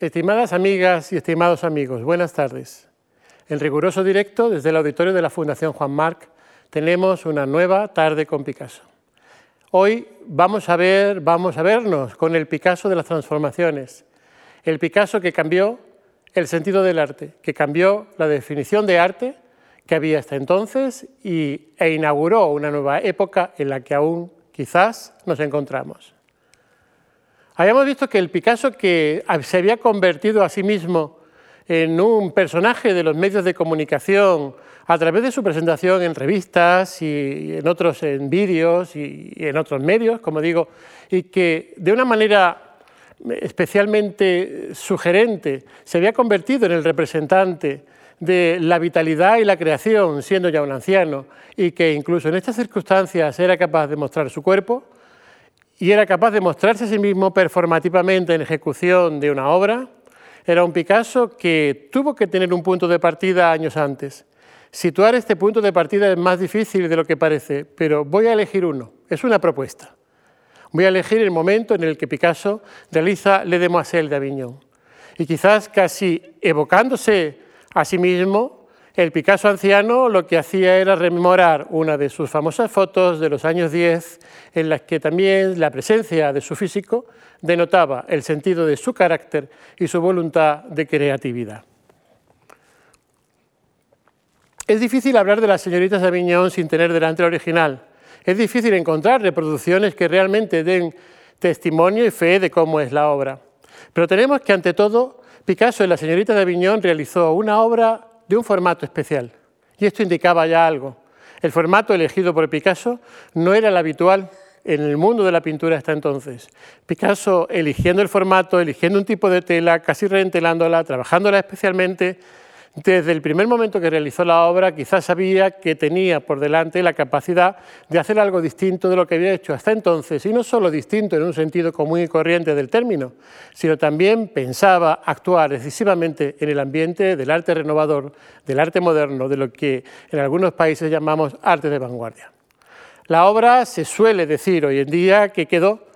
Estimadas amigas y estimados amigos, buenas tardes. En riguroso directo desde el auditorio de la Fundación Juan Marc tenemos una nueva tarde con Picasso. Hoy vamos a ver, vamos a vernos con el Picasso de las transformaciones, el Picasso que cambió el sentido del arte, que cambió la definición de arte que había hasta entonces y, e inauguró una nueva época en la que aún quizás nos encontramos. Habíamos visto que el Picasso que se había convertido a sí mismo en un personaje de los medios de comunicación a través de su presentación en revistas y en otros en vídeos y en otros medios, como digo, y que de una manera especialmente sugerente se había convertido en el representante de la vitalidad y la creación, siendo ya un anciano, y que incluso en estas circunstancias era capaz de mostrar su cuerpo, y era capaz de mostrarse a sí mismo performativamente en ejecución de una obra, era un Picasso que tuvo que tener un punto de partida años antes. Situar este punto de partida es más difícil de lo que parece, pero voy a elegir uno. Es una propuesta. Voy a elegir el momento en el que Picasso realiza Le Demoiselle de Avignon. Y quizás casi evocándose a sí mismo, el Picasso anciano lo que hacía era rememorar una de sus famosas fotos de los años 10, en las que también la presencia de su físico denotaba el sentido de su carácter y su voluntad de creatividad. Es difícil hablar de las señoritas de Aviñón sin tener delante el original. Es difícil encontrar reproducciones que realmente den testimonio y fe de cómo es la obra. Pero tenemos que, ante todo, Picasso en La señorita de Aviñón realizó una obra de un formato especial. Y esto indicaba ya algo. El formato elegido por Picasso no era el habitual en el mundo de la pintura hasta entonces. Picasso eligiendo el formato, eligiendo un tipo de tela, casi reentelándola, trabajándola especialmente, desde el primer momento que realizó la obra, quizás sabía que tenía por delante la capacidad de hacer algo distinto de lo que había hecho hasta entonces, y no solo distinto en un sentido común y corriente del término, sino también pensaba actuar decisivamente en el ambiente del arte renovador, del arte moderno, de lo que en algunos países llamamos arte de vanguardia. La obra se suele decir hoy en día que quedó,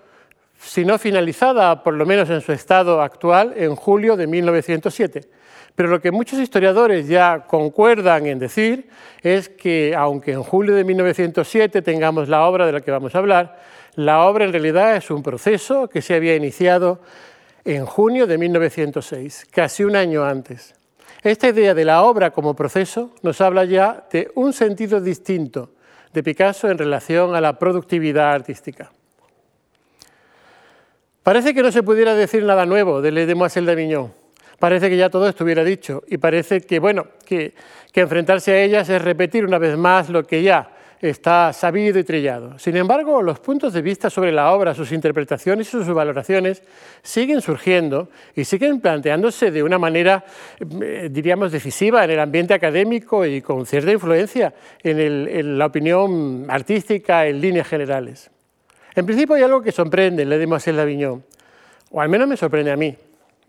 si no finalizada, por lo menos en su estado actual, en julio de 1907 pero lo que muchos historiadores ya concuerdan en decir es que, aunque en julio de 1907 tengamos la obra de la que vamos a hablar, la obra en realidad es un proceso que se había iniciado en junio de 1906, casi un año antes. Esta idea de la obra como proceso nos habla ya de un sentido distinto de Picasso en relación a la productividad artística. Parece que no se pudiera decir nada nuevo de Le Demoiselle d'Avignon, parece que ya todo estuviera dicho y parece que, bueno, que, enfrentarse a ellas es repetir una vez más lo que ya está sabido y trillado. Sin embargo, los puntos de vista sobre la obra, sus interpretaciones y sus valoraciones siguen surgiendo y siguen planteándose de una manera, eh, diríamos, decisiva en el ambiente académico y con cierta influencia en, la opinión artística en líneas generales. En principio hay algo que sorprende, le dimos Avignon, o al menos me sorprende a mí.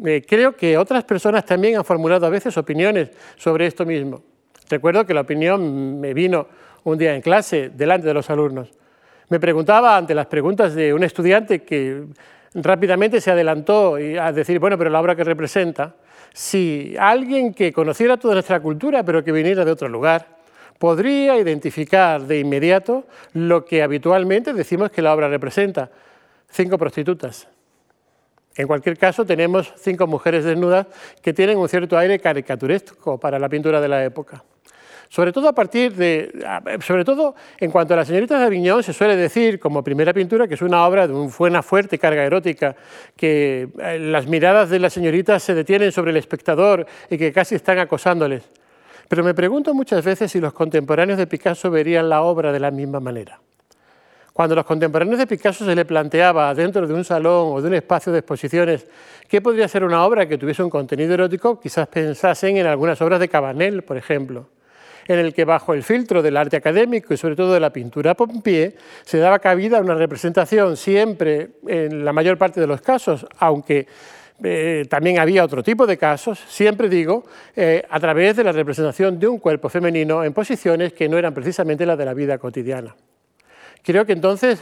Eh, creo que otras personas también han formulado a veces opiniones sobre esto mismo. Recuerdo que la opinión me vino un día en clase delante de los alumnos. Me preguntaba ante las preguntas de un estudiante que rápidamente se adelantó a decir, bueno, pero la obra que representa, si alguien que conociera toda nuestra cultura pero que viniera de otro lugar, podría identificar de inmediato lo que habitualmente decimos que la obra representa, cinco prostitutas. En cualquier caso, tenemos cinco mujeres desnudas que tienen un cierto aire caricaturesco para la pintura de la época. Sobre todo sobre todo en cuanto a las señoritas de Aviñón, se suele decir como primera pintura que es una obra de una fuerte carga erótica, que eh, las miradas de las señoritas se detienen sobre el espectador y que casi están acosándoles. Pero me pregunto muchas veces si los contemporáneos de Picasso verían la obra de la misma manera. Cuando a los contemporáneos de Picasso se le planteaba dentro de un salón o de un espacio de exposiciones qué podría ser una obra que tuviese un contenido erótico, quizás pensasen en algunas obras de Cabanel, por ejemplo, en el que bajo el filtro del arte académico y sobre todo de la pintura Pompier se daba cabida a una representación siempre, en la mayor parte de los casos, aunque eh, también había otro tipo de casos, siempre digo, eh, a través de la representación de un cuerpo femenino en posiciones que no eran precisamente las de la vida cotidiana. Creo que entonces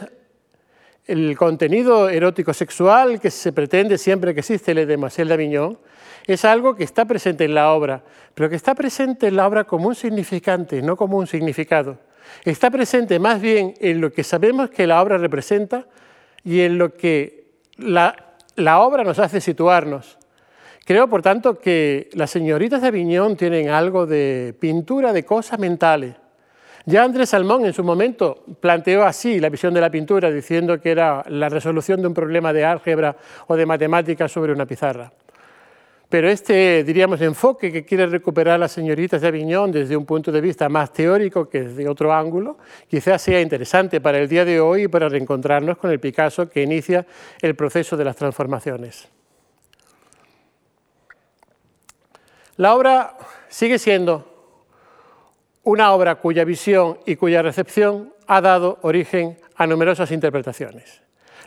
el contenido erótico sexual que se pretende siempre que existe el Demoiselle d'Avignon es algo que está presente en la obra, pero que está presente en la obra como un significante, no como un significado. Está presente más bien en lo que sabemos que la obra representa y en lo que la, la obra nos hace situarnos. Creo, por tanto, que las señoritas de Aviñón tienen algo de pintura de cosas mentales. Ya Andrés Salmón en su momento planteó así la visión de la pintura, diciendo que era la resolución de un problema de álgebra o de matemáticas sobre una pizarra. Pero este, diríamos, enfoque que quiere recuperar las señoritas de Aviñón desde un punto de vista más teórico que desde otro ángulo, quizás sea interesante para el día de hoy y para reencontrarnos con el Picasso que inicia el proceso de las transformaciones. La obra sigue siendo una obra cuya visión y cuya recepción ha dado origen a numerosas interpretaciones.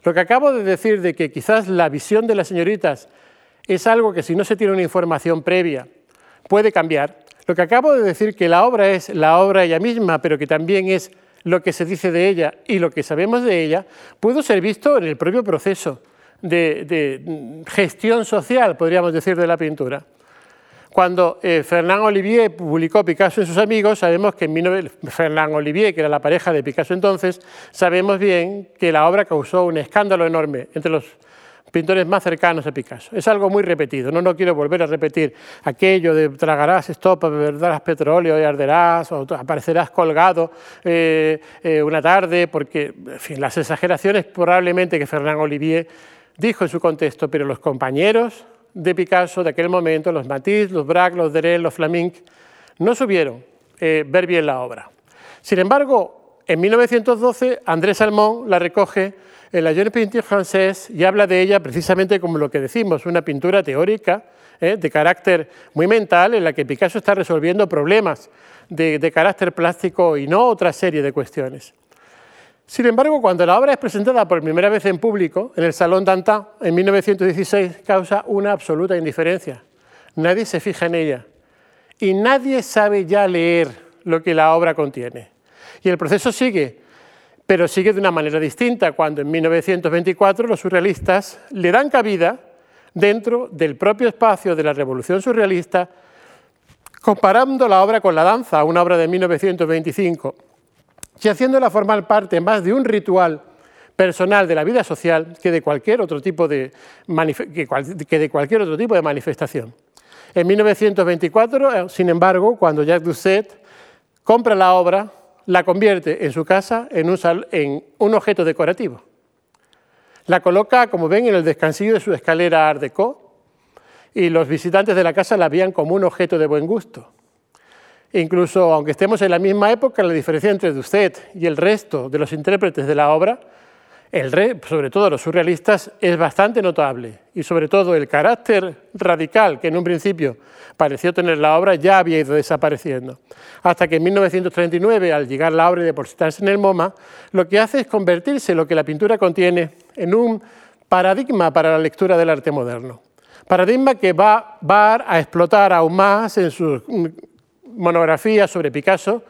Lo que acabo de decir de que quizás la visión de las señoritas es algo que si no se tiene una información previa puede cambiar, lo que acabo de decir que la obra es la obra ella misma, pero que también es lo que se dice de ella y lo que sabemos de ella, puede ser visto en el propio proceso de, de gestión social, podríamos decir, de la pintura. Cuando eh, Fernand Olivier publicó Picasso en sus amigos, sabemos que en Fernand Olivier, que era la pareja de Picasso entonces, sabemos bien que la obra causó un escándalo enorme entre los pintores más cercanos a Picasso. Es algo muy repetido, no, no quiero volver a repetir aquello de tragarás estopa, beberás petróleo y arderás, o aparecerás colgado eh, eh, una tarde, porque en fin, las exageraciones probablemente que Fernand Olivier dijo en su contexto, pero los compañeros de Picasso de aquel momento, los Matisse, los Braque, los Deret, los Flaming, no supieron eh, ver bien la obra. Sin embargo, en 1912 André Salmón la recoge en la Jeune Peinture Française y habla de ella precisamente como lo que decimos, una pintura teórica eh, de carácter muy mental en la que Picasso está resolviendo problemas de carácter plástico y no otra serie de cuestiones. Sin embargo, cuando la obra es presentada por primera vez en público, en el Salón Dantin, en 1916, causa una absoluta indiferencia. Nadie se fija en ella y nadie sabe ya leer lo que la obra contiene. Y el proceso sigue, pero sigue de una manera distinta cuando en 1924 los surrealistas le dan cabida dentro del propio espacio de la revolución surrealista, comparando la obra con la danza, una obra de 1925 y haciéndola formar parte más de un ritual personal de la vida social que de cualquier otro tipo de, que de, cualquier otro tipo de manifestación. En 1924, eh, sin embargo, cuando Jacques Doucet compra la obra, la convierte en su casa en un, en un objeto decorativo. La coloca, como ven, en el descansillo de su escalera Art Deco y los visitantes de la casa la veían como un objeto de buen gusto. Incluso aunque estemos en la misma época, la diferencia entre usted y el resto de los intérpretes de la obra, el sobre todo los surrealistas, es bastante notable. Y sobre todo el carácter radical que en un principio pareció tener la obra ya había ido desapareciendo. Hasta que en 1939, al llegar la obra y depositarse en el MoMA, lo que hace es convertirse lo que la pintura contiene en un paradigma para la lectura del arte moderno. Paradigma que va, va a explotar aún más en sus monografías sobre Picasso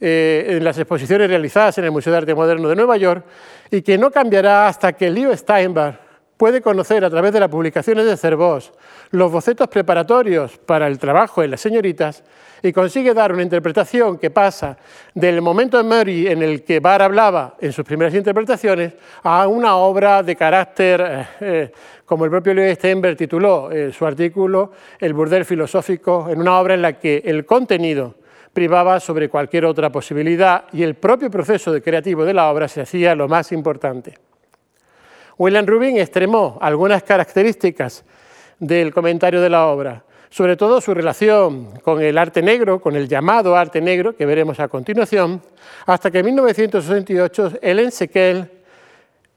eh, en las exposiciones realizadas en el Museo de Arte Moderno de Nueva York y que no cambiará hasta que Leo Steinbach puede conocer a través de las publicaciones de Cervós los bocetos preparatorios para el trabajo en las señoritas y consigue dar una interpretación que pasa del momento de Murray en el que Barr hablaba en sus primeras interpretaciones a una obra de carácter, eh, eh, como el propio Leo Steinberg tituló eh, su artículo, El burdel filosófico, en una obra en la que el contenido privaba sobre cualquier otra posibilidad y el propio proceso de creativo de la obra se hacía lo más importante. William Rubin extremó algunas características del comentario de la obra, sobre todo su relación con el arte negro, con el llamado arte negro, que veremos a continuación, hasta que en 1968 Helen Sequel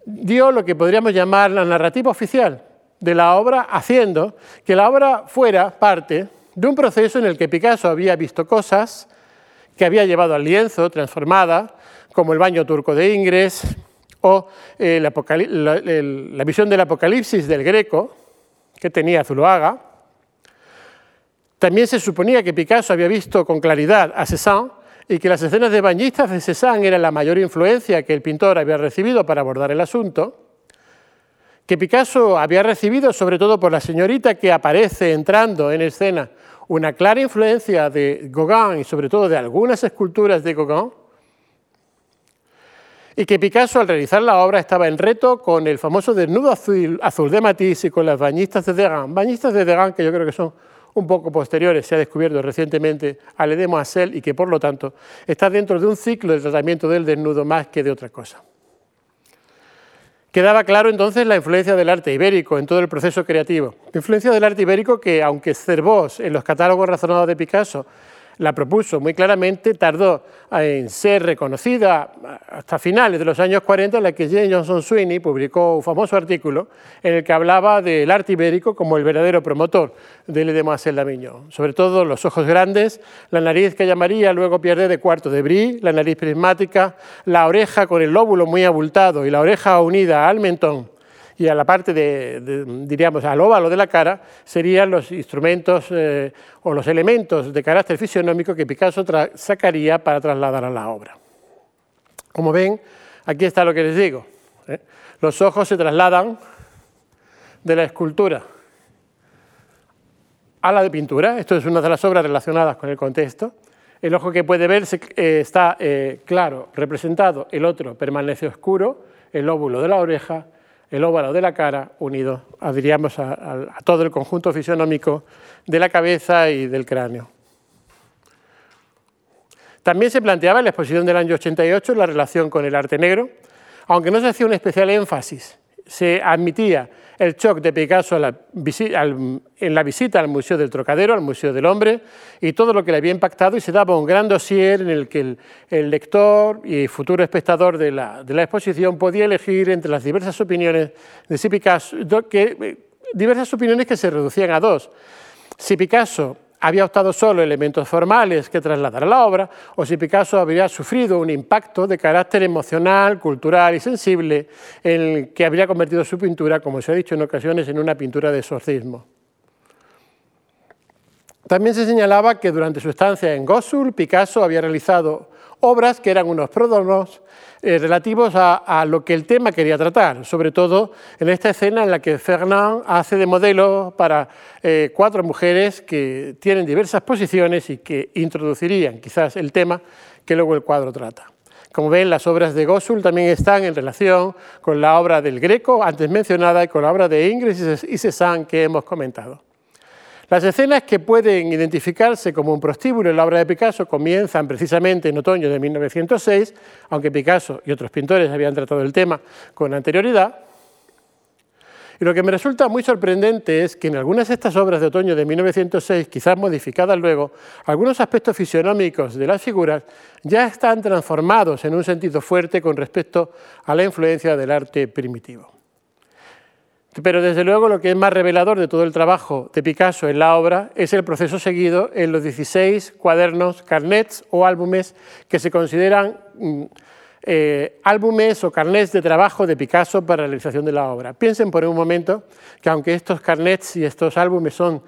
dio lo que podríamos llamar la narrativa oficial de la obra, haciendo que la obra fuera parte de un proceso en el que Picasso había visto cosas que había llevado al lienzo transformada, como el baño turco de Ingres, o eh, la, visión del Apocalipsis del Greco, que tenía Zuloaga. También se suponía que Picasso había visto con claridad a Cézanne y que las escenas de bañistas de Cézanne eran la mayor influencia que el pintor había recibido para abordar el asunto, que Picasso había recibido sobre todo por la señorita que aparece entrando en escena una clara influencia de Gauguin y sobre todo de algunas esculturas de Gauguin, y que Picasso al realizar la obra estaba en reto con el famoso desnudo azul, de Matisse y con las bañistas de Degas, bañistas de Degas que yo creo que son un poco posteriores, se ha descubierto recientemente al Edemoiselle y que por lo tanto está dentro de un ciclo de tratamiento del desnudo más que de otra cosa. Quedaba claro entonces la influencia del arte ibérico en todo el proceso creativo. Influencia del arte ibérico que, aunque Cervós en los catálogos razonados de Picasso la propuso muy claramente, tardó en ser reconocida hasta finales de los años 40, en la que Jane Johnson Sweeney publicó un famoso artículo en el que hablaba del arte ibérico como el verdadero promotor del Demoiselle d'Avignon. Sobre todo los ojos grandes, la nariz que llamaría luego pierde de cuarto de brie, la nariz prismática, la oreja con el lóbulo muy abultado y la oreja unida al mentón y a la parte de, diríamos, al óvalo de la cara serían los instrumentos eh, o los elementos de carácter fisionómico que Picasso sacaría para trasladar a la obra. Como ven, aquí está lo que les digo. ¿eh? Los ojos se trasladan de la escultura a la de pintura. Esto es una de las obras relacionadas con el contexto. El ojo que puede ver eh, está claro, representado, el otro permanece oscuro, el lóbulo de la oreja el óvalo de la cara unido, diríamos, a, todo el conjunto fisionómico de la cabeza y del cráneo. También se planteaba en la exposición del año 88 la relación con el arte negro, aunque no se hacía un especial énfasis. Se admitía el shock de Picasso en la visita al Museo del Trocadero, al Museo del Hombre, y todo lo que le había impactado, y se daba un gran dossier en el que el, lector y futuro espectador de la, exposición podía elegir entre las diversas opiniones de Picasso, que, diversas opiniones que se reducían a dos. Si Picasso había optado solo elementos formales que trasladar a la obra, o si Picasso habría sufrido un impacto de carácter emocional, cultural y sensible, en el que habría convertido su pintura, como se ha dicho en ocasiones, en una pintura de exorcismo. También se señalaba que durante su estancia en Gossul, Picasso había realizado obras que eran unos pródromos eh, relativos a, lo que el tema quería tratar, sobre todo en esta escena en la que Fernand hace de modelo para eh, cuatro mujeres que tienen diversas posiciones y que introducirían quizás el tema que luego el cuadro trata. Como ven, las obras de Gossul también están en relación con la obra del Greco, antes mencionada, y con la obra de Ingres y Cézanne que hemos comentado. Las escenas que pueden identificarse como un prostíbulo en la obra de Picasso comienzan precisamente en otoño de 1906, aunque Picasso y otros pintores habían tratado el tema con anterioridad. Y lo que me resulta muy sorprendente es que en algunas de estas obras de otoño de 1906, quizás modificadas luego, algunos aspectos fisionómicos de las figuras ya están transformados en un sentido fuerte con respecto a la influencia del arte primitivo. Pero desde luego lo que es más revelador de todo el trabajo de Picasso en la obra es el proceso seguido en los 16 cuadernos, carnets o álbumes que se consideran mm, eh, álbumes o carnets de trabajo de Picasso para la realización de la obra. Piensen por un momento que aunque estos carnets y estos álbumes son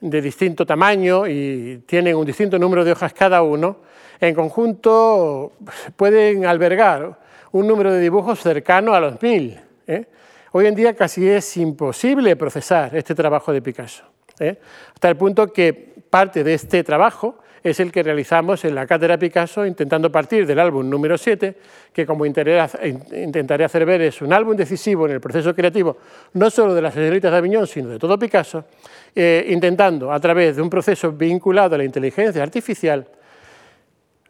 de distinto tamaño y tienen un distinto número de hojas cada uno, en conjunto pueden albergar un número de dibujos cercano a los mil. ¿eh? Hoy en día casi es imposible procesar este trabajo de Picasso, ¿eh? hasta el punto que parte de este trabajo es el que realizamos en la Cátedra Picasso, intentando partir del álbum número 7, que como intentaré hacer ver es un álbum decisivo en el proceso creativo, no solo de las señoritas de Aviñón, sino de todo Picasso, eh, intentando, a través de un proceso vinculado a la inteligencia artificial,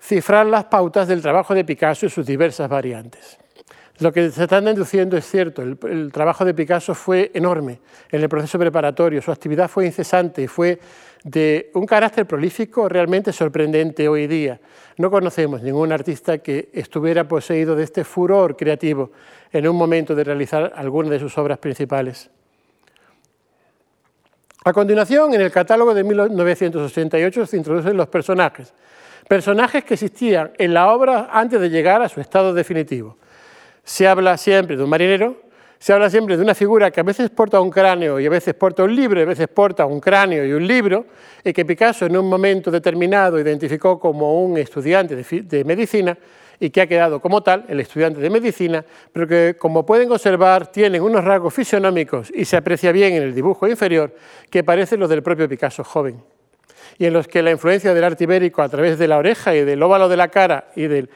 cifrar las pautas del trabajo de Picasso y sus diversas variantes. Lo que se están deduciendo es cierto, el, trabajo de Picasso fue enorme en el proceso preparatorio, su actividad fue incesante, fue de un carácter prolífico realmente sorprendente hoy día. No conocemos ningún artista que estuviera poseído de este furor creativo en un momento de realizar alguna de sus obras principales. A continuación, en el catálogo de 1988 se introducen los personajes, personajes que existían en la obra antes de llegar a su estado definitivo. Se habla siempre de un marinero, Se habla siempre de una figura que a veces porta un cráneo y a veces porta un libro, y a veces porta un cráneo y un libro, y que Picasso en un momento determinado identificó como un estudiante de, medicina y que ha quedado como tal, el estudiante de medicina, pero que como pueden observar tienen unos rasgos fisionómicos y se aprecia bien en el dibujo inferior que parecen los del propio Picasso joven y en los que la influencia del arte ibérico a través de la oreja y del óvalo de la cara y del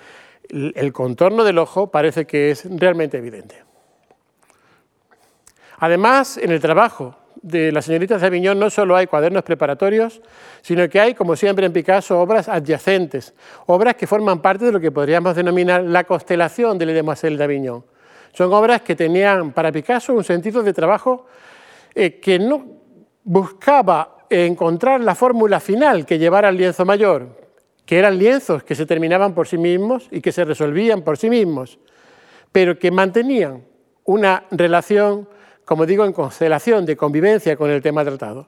el contorno del ojo parece que es realmente evidente. Además, en el trabajo de las señoritas de Aviñón no solo hay cuadernos preparatorios, sino que hay, como siempre en Picasso, obras adyacentes, obras que forman parte de lo que podríamos denominar la constelación de Demoiselle de Aviñón. Son obras que tenían para Picasso un sentido de trabajo eh, que no buscaba encontrar la fórmula final que llevara al lienzo mayor, que eran lienzos que se terminaban por sí mismos y que se resolvían por sí mismos, pero que mantenían una relación como digo, en constelación de convivencia con el tema tratado.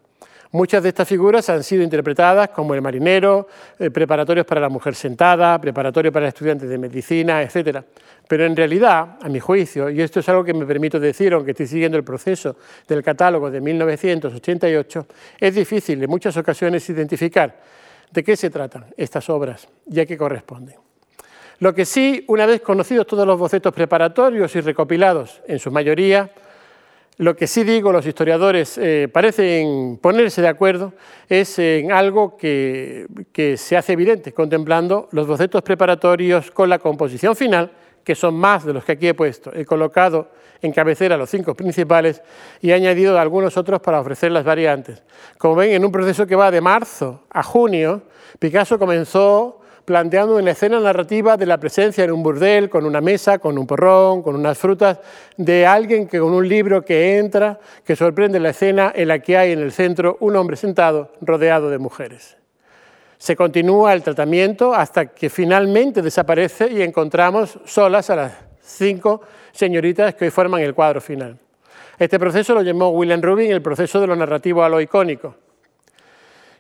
Muchas de estas figuras han sido interpretadas como el marinero, eh, preparatorios para la mujer sentada, preparatorios para estudiantes de medicina, etc. Pero en realidad, a mi juicio, y esto es algo que me permito decir, aunque estoy siguiendo el proceso del catálogo de 1988, es difícil en muchas ocasiones identificar de qué se tratan estas obras y a qué corresponden. Lo que sí, una vez conocidos todos los bocetos preparatorios y recopilados, en su mayoría, lo que sí digo, los historiadores eh, parecen ponerse de acuerdo, es en algo que, se hace evidente, contemplando los bocetos preparatorios con la composición final, que son más de los que aquí he puesto. He colocado en cabecera los cinco principales y he añadido algunos otros para ofrecer las variantes. Como ven, en un proceso que va de marzo a junio, Picasso comenzó planteando una escena narrativa de la presencia en un burdel, con una mesa, con un porrón, con unas frutas, de alguien que con un libro que entra, que sorprende la escena en la que hay en el centro un hombre sentado rodeado de mujeres. Se continúa el tratamiento hasta que finalmente desaparece y encontramos solas a las cinco señoritas que hoy forman el cuadro final. Este proceso lo llamó William Rubin el proceso de lo narrativo a lo icónico.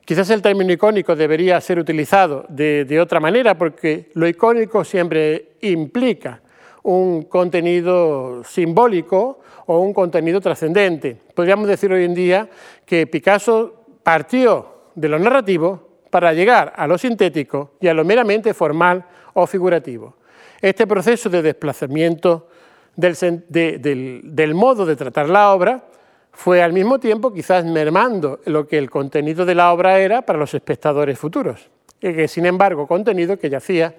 Quizás el término icónico debería ser utilizado de, otra manera porque lo icónico siempre implica un contenido simbólico o un contenido trascendente. Podríamos decir hoy en día que Picasso partió de lo narrativo para llegar a lo sintético y a lo meramente formal o figurativo. Este proceso de desplazamiento del modo de tratar la obra fue al mismo tiempo quizás mermando lo que el contenido de la obra era para los espectadores futuros, y que sin embargo contenido que yacía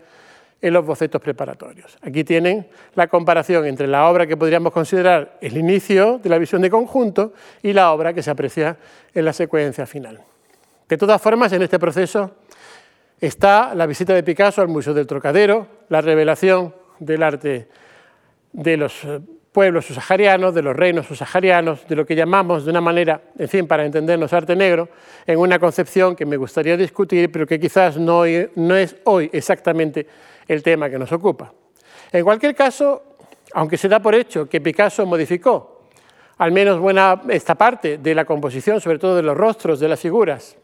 en los bocetos preparatorios. Aquí tienen la comparación entre la obra que podríamos considerar el inicio de la visión de conjunto y la obra que se aprecia en la secuencia final. De todas formas, en este proceso está la visita de Picasso al Museo del Trocadero, la revelación del arte de los pueblos subsaharianos, de los reinos subsaharianos, de lo que llamamos de una manera, en fin, para entendernos arte negro, en una concepción que me gustaría discutir, pero que quizás no, no es hoy exactamente el tema que nos ocupa. En cualquier caso, aunque se da por hecho que Picasso modificó al menos buena esta parte de la composición, sobre todo de los rostros de las figuras,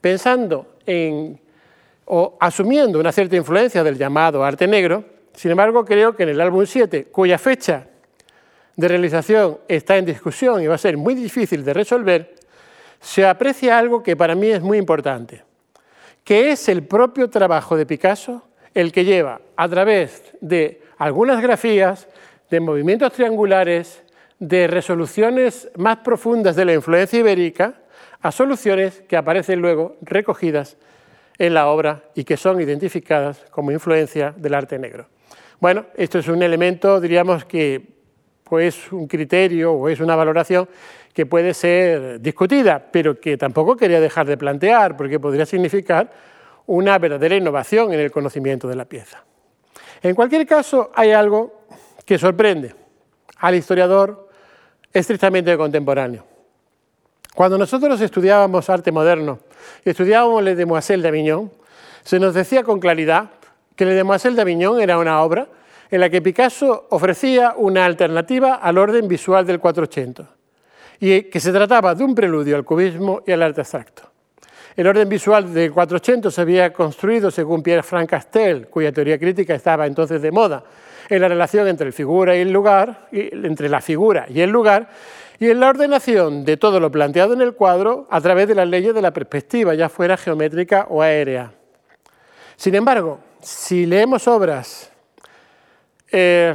pensando en o asumiendo una cierta influencia del llamado arte negro, sin embargo, creo que en el álbum 7, cuya fecha de realización está en discusión y va a ser muy difícil de resolver, se aprecia algo que para mí es muy importante, que es el propio trabajo de Picasso el que lleva a través de algunas grafías, de movimientos triangulares, de resoluciones más profundas de la influencia ibérica, a soluciones que aparecen luego recogidas en la obra y que son identificadas como influencia del arte negro. Bueno, esto es un elemento, diríamos, que o es un criterio o es una valoración que puede ser discutida, pero que tampoco quería dejar de plantear, porque podría significar una verdadera innovación en el conocimiento de la pieza. En cualquier caso, hay algo que sorprende al historiador estrictamente contemporáneo. Cuando nosotros estudiábamos arte moderno y estudiábamos Le Demoiselle d'Avignon, se nos decía con claridad que Le Demoiselle d'Avignon era una obra en la que Picasso ofrecía una alternativa al orden visual del 480 y que se trataba de un preludio al cubismo y al arte abstracto. El orden visual del 400 se había construido según Pierre-Franc Castel, cuya teoría crítica estaba entonces de moda, en la relación entre, el figura y el lugar, entre la figura y el lugar, y en la ordenación de todo lo planteado en el cuadro a través de las leyes de la perspectiva, ya fuera geométrica o aérea. Sin embargo, si leemos obras eh,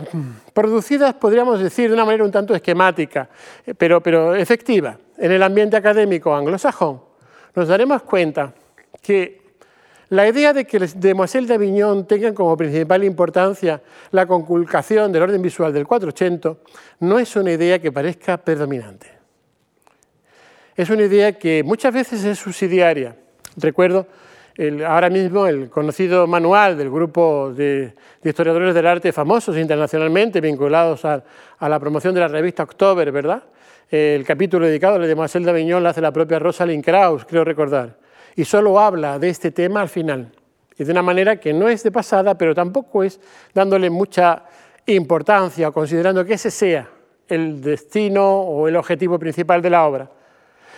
producidas, podríamos decir, de una manera un tanto esquemática, eh, pero, pero efectiva, en el ambiente académico anglosajón, nos daremos cuenta que la idea de que los Demoiselles d'Avignon tengan como principal importancia la conculcación del orden visual del 480 no es una idea que parezca predominante. Es una idea que muchas veces es subsidiaria. Recuerdo ahora mismo el conocido manual del grupo de, historiadores del arte famosos internacionalmente vinculados a, la promoción de la revista October, ¿verdad? El capítulo dedicado a la Demoiselle d'Avignon lo hace la propia Rosalind Krauss, creo recordar y solo habla de este tema al final. Y de una manera que no es de pasada, pero tampoco es dándole mucha importancia o considerando que ese sea el destino o el objetivo principal de la obra.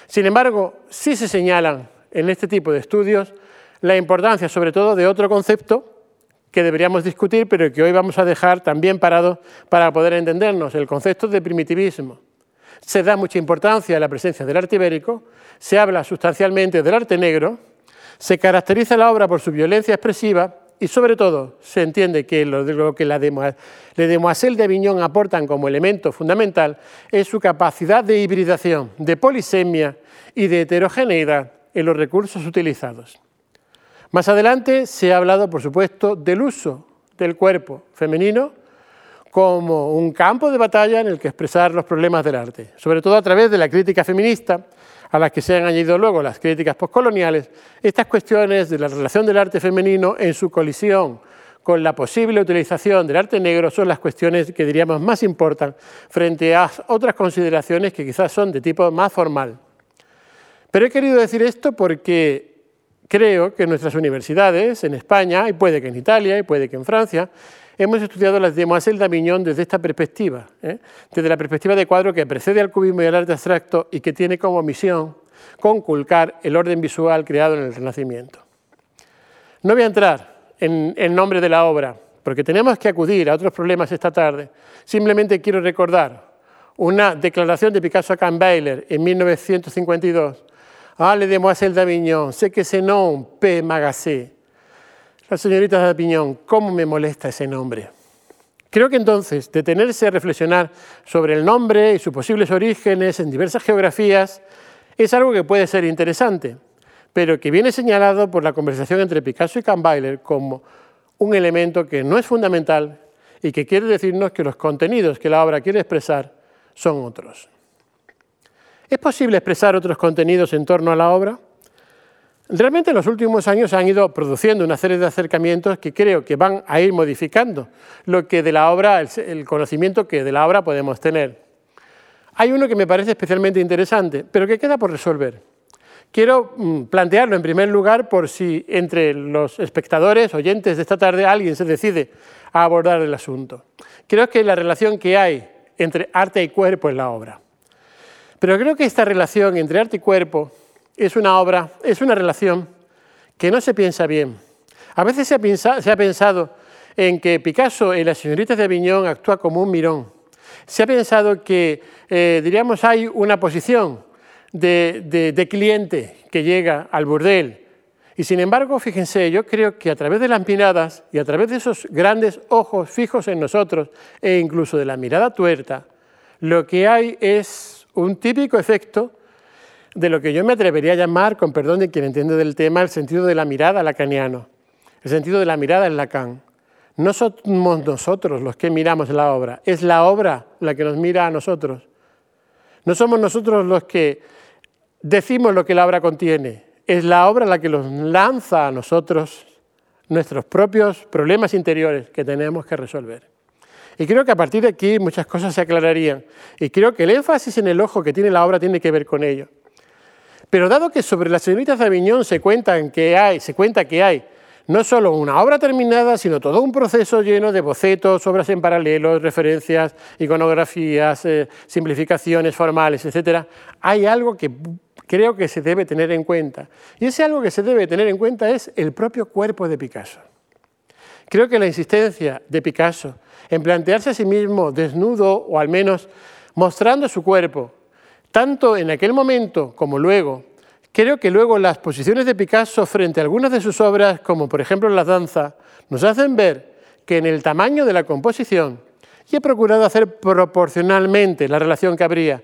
Sin embargo, sí se señalan en este tipo de estudios la importancia sobre todo de otro concepto que deberíamos discutir, pero que hoy vamos a dejar también parado para poder entendernos, el concepto de primitivismo. Se da mucha importancia a la presencia del arte ibérico, se habla sustancialmente del arte negro, se caracteriza la obra por su violencia expresiva y sobre todo se entiende que lo, que la Demoiselle de Aviñón aportan como elemento fundamental es su capacidad de hibridación, de polisemia y de heterogeneidad en los recursos utilizados. Más adelante se ha hablado, por supuesto, del uso del cuerpo femenino como un campo de batalla en el que expresar los problemas del arte, sobre todo a través de la crítica feminista, a las que se han añadido luego las críticas postcoloniales, estas cuestiones de la relación del arte femenino en su colisión con la posible utilización del arte negro son las cuestiones que diríamos más importan frente a otras consideraciones que quizás son de tipo más formal. Pero he querido decir esto porque creo que nuestras universidades en España, y puede que en Italia, y puede que en Francia, hemos estudiado las Demoiselles d'Avignon desde esta perspectiva, ¿eh? desde la perspectiva de cuadro que precede al cubismo y al arte abstracto y que tiene como misión conculcar el orden visual creado en el Renacimiento. No voy a entrar en el nombre de la obra, porque tenemos que acudir a otros problemas esta tarde. Simplemente quiero recordar una declaración de Picasso a Campbell en 1952. Ah, les demoiselles d'Avignon, sé que ce nom peut m'agacer, la señorita de Piñón, ¿cómo me molesta ese nombre? Creo que entonces detenerse a reflexionar sobre el nombre y sus posibles orígenes en diversas geografías es algo que puede ser interesante, pero que viene señalado por la conversación entre Picasso y Kahnweiler como un elemento que no es fundamental y que quiere decirnos que los contenidos que la obra quiere expresar son otros. ¿Es posible expresar otros contenidos en torno a la obra? Realmente en los últimos años se han ido produciendo una serie de acercamientos que creo que van a ir modificando lo que de la obra, el conocimiento que de la obra podemos tener. Hay uno que me parece especialmente interesante, pero que queda por resolver. Quiero mm, plantearlo en primer lugar por si entre los espectadores, oyentes de esta tarde, alguien se decide a abordar el asunto. Creo que la relación que hay entre arte y cuerpo en la obra. Pero creo que esta relación entre arte y cuerpo es una obra, es una relación que no se piensa bien. A veces se ha, pensado, en que Picasso en Las señoritas de Aviñón actúa como un mirón. Se ha pensado que, eh, diríamos, hay una posición de, de cliente que llega al burdel. Y sin embargo, fíjense, yo creo que a través de las miradas y a través de esos grandes ojos fijos en nosotros e incluso de la mirada tuerta, lo que hay es un típico efecto de lo que yo me atrevería a llamar, con perdón de quien entiende del tema, el sentido de la mirada lacaniano, el sentido de la mirada en Lacan. No somos nosotros los que miramos la obra, es la obra la que nos mira a nosotros. No somos nosotros los que decimos lo que la obra contiene, es la obra la que nos lanza a nosotros nuestros propios problemas interiores que tenemos que resolver. Y creo que a partir de aquí muchas cosas se aclararían. Y creo que el énfasis en el ojo que tiene la obra tiene que ver con ello. Pero dado que sobre las señoritas de Aviñón se, que hay, se cuenta que hay no solo una obra terminada, sino todo un proceso lleno de bocetos, obras en paralelo, referencias, iconografías, eh, simplificaciones formales, etc., hay algo que creo que se debe tener en cuenta. Y ese algo que se debe tener en cuenta es el propio cuerpo de Picasso. Creo que la insistencia de Picasso en plantearse a sí mismo desnudo o al menos mostrando su cuerpo, tanto en aquel momento como luego, creo que luego las posiciones de Picasso frente a algunas de sus obras, como por ejemplo la danza, nos hacen ver que en el tamaño de la composición, y he procurado hacer proporcionalmente la relación que habría,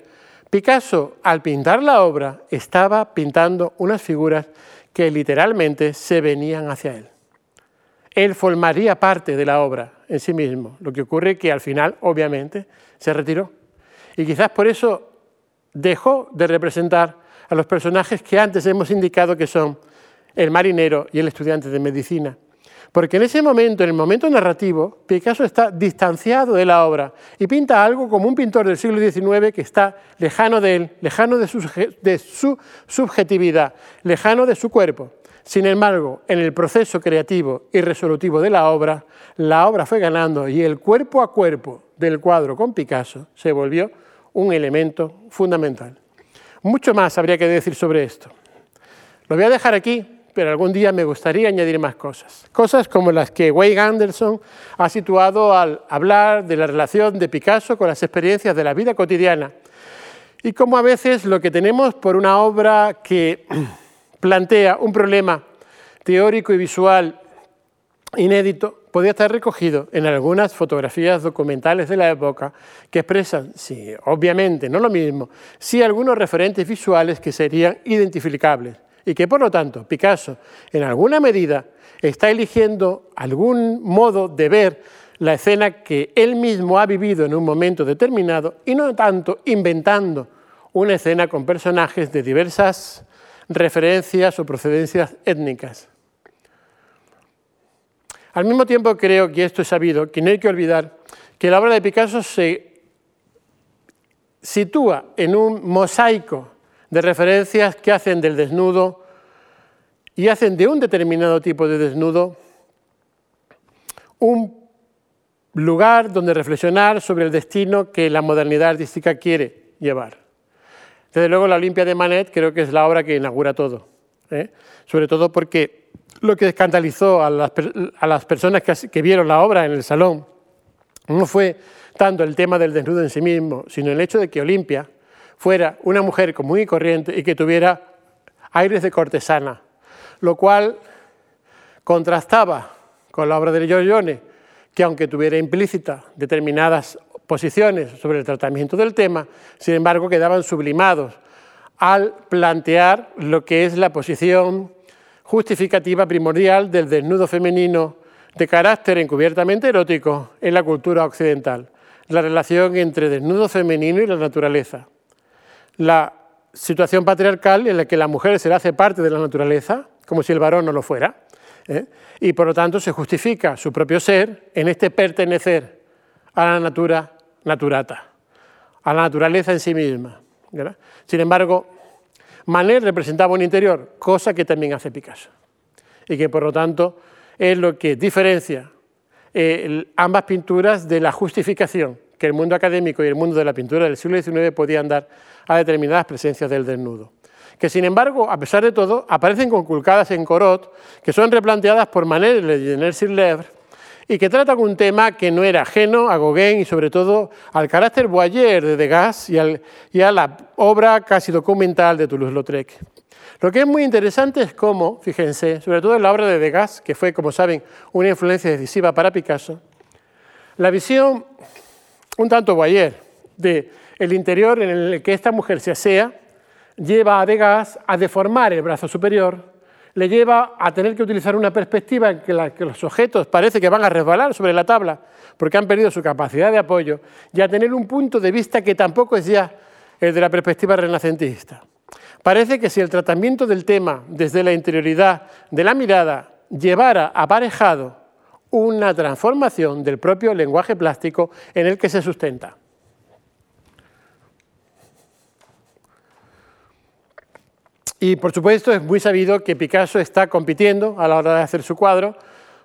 Picasso, al pintar la obra, estaba pintando unas figuras que literalmente se venían hacia él. Él formaría parte de la obra en sí mismo, lo que ocurre que al final, obviamente, se retiró. Y quizás por eso dejó de representar a los personajes que antes hemos indicado que son el marinero y el estudiante de medicina. Porque en ese momento, en el momento narrativo, Picasso está distanciado de la obra y pinta algo como un pintor del siglo XIX que está lejano de él, lejano de su, de su subjetividad, lejano de su cuerpo. Sin embargo, en el proceso creativo y resolutivo de la obra, la obra fue ganando y el cuerpo a cuerpo del cuadro con Picasso se volvió un elemento fundamental. Mucho más habría que decir sobre esto. Lo voy a dejar aquí pero algún día me gustaría añadir más cosas. Cosas como las que Wade Anderson ha situado al hablar de la relación de Picasso con las experiencias de la vida cotidiana y cómo a veces lo que tenemos por una obra que plantea un problema teórico y visual inédito podía estar recogido en algunas fotografías documentales de la época que expresan, sí, obviamente no lo mismo, sí algunos referentes visuales que serían identificables y que por lo tanto Picasso en alguna medida está eligiendo algún modo de ver la escena que él mismo ha vivido en un momento determinado y no tanto inventando una escena con personajes de diversas referencias o procedencias étnicas. Al mismo tiempo creo que esto es sabido, que no hay que olvidar que la obra de Picasso se sitúa en un mosaico de referencias que hacen del desnudo y hacen de un determinado tipo de desnudo un lugar donde reflexionar sobre el destino que la modernidad artística quiere llevar. Desde luego la Olimpia de Manet creo que es la obra que inaugura todo, ¿eh? sobre todo porque lo que escandalizó a las, personas que, que vieron la obra en el salón. No fue tanto el tema del desnudo en sí mismo, sino el hecho de que Olimpia fuera una mujer común y corriente y que tuviera aires de cortesana, lo cual contrastaba con la obra de Giorgione, que aunque tuviera implícita determinadas posiciones sobre el tratamiento del tema, sin embargo quedaban sublimados al plantear lo que es la posición justificativa primordial del desnudo femenino de carácter encubiertamente erótico en la cultura occidental, la relación entre desnudo femenino y la naturaleza la situación patriarcal en la que la mujer se le hace parte de la naturaleza, como si el varón no lo fuera, ¿eh? y por lo tanto se justifica su propio ser en este pertenecer a la natura naturata, a la naturaleza en sí misma. Sin embargo, Manet representaba un interior, cosa que también hace Picasso, y que por lo tanto es lo que diferencia eh, ambas pinturas de la justificación que el mundo académico y el mundo de la pintura del siglo XIX podían dar a determinadas presencias del desnudo. Que sin embargo, a pesar de todo, aparecen conculcadas en Corot, que son replanteadas por Manet y Levre, y que tratan un tema que no era ajeno a Gauguin y sobre todo al carácter boyer de Degas y, y a la obra casi documental de Toulouse-Lautrec. Lo que es muy interesante es cómo, fíjense, sobre todo en la obra de Degas, que fue, como saben, una influencia decisiva para Picasso, la visión un tanto boyer de el interior en el que esta mujer se asea lleva a Degas a deformar el brazo superior, le lleva a tener que utilizar una perspectiva en que, que, los objetos parece que van a resbalar sobre la tabla porque han perdido su capacidad de apoyo y a tener un punto de vista que tampoco es ya el de la perspectiva renacentista. Parece que si el tratamiento del tema desde la interioridad de la mirada llevara aparejado una transformación del propio lenguaje plástico en el que se sustenta. Y por supuesto es muy sabido que Picasso está compitiendo a la hora de hacer su cuadro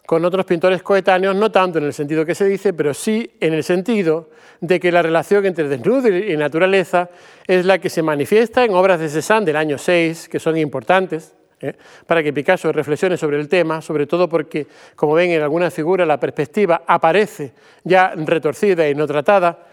con otros pintores coetáneos, no tanto en el sentido que se dice, pero sí en el sentido de que la relación entre desnudo y naturaleza es la que se manifiesta en obras de Cézanne del año 6, que son importantes, ¿eh? para que Picasso reflexione sobre el tema, sobre todo porque, como ven en algunas figuras, la perspectiva aparece ya retorcida y no tratada,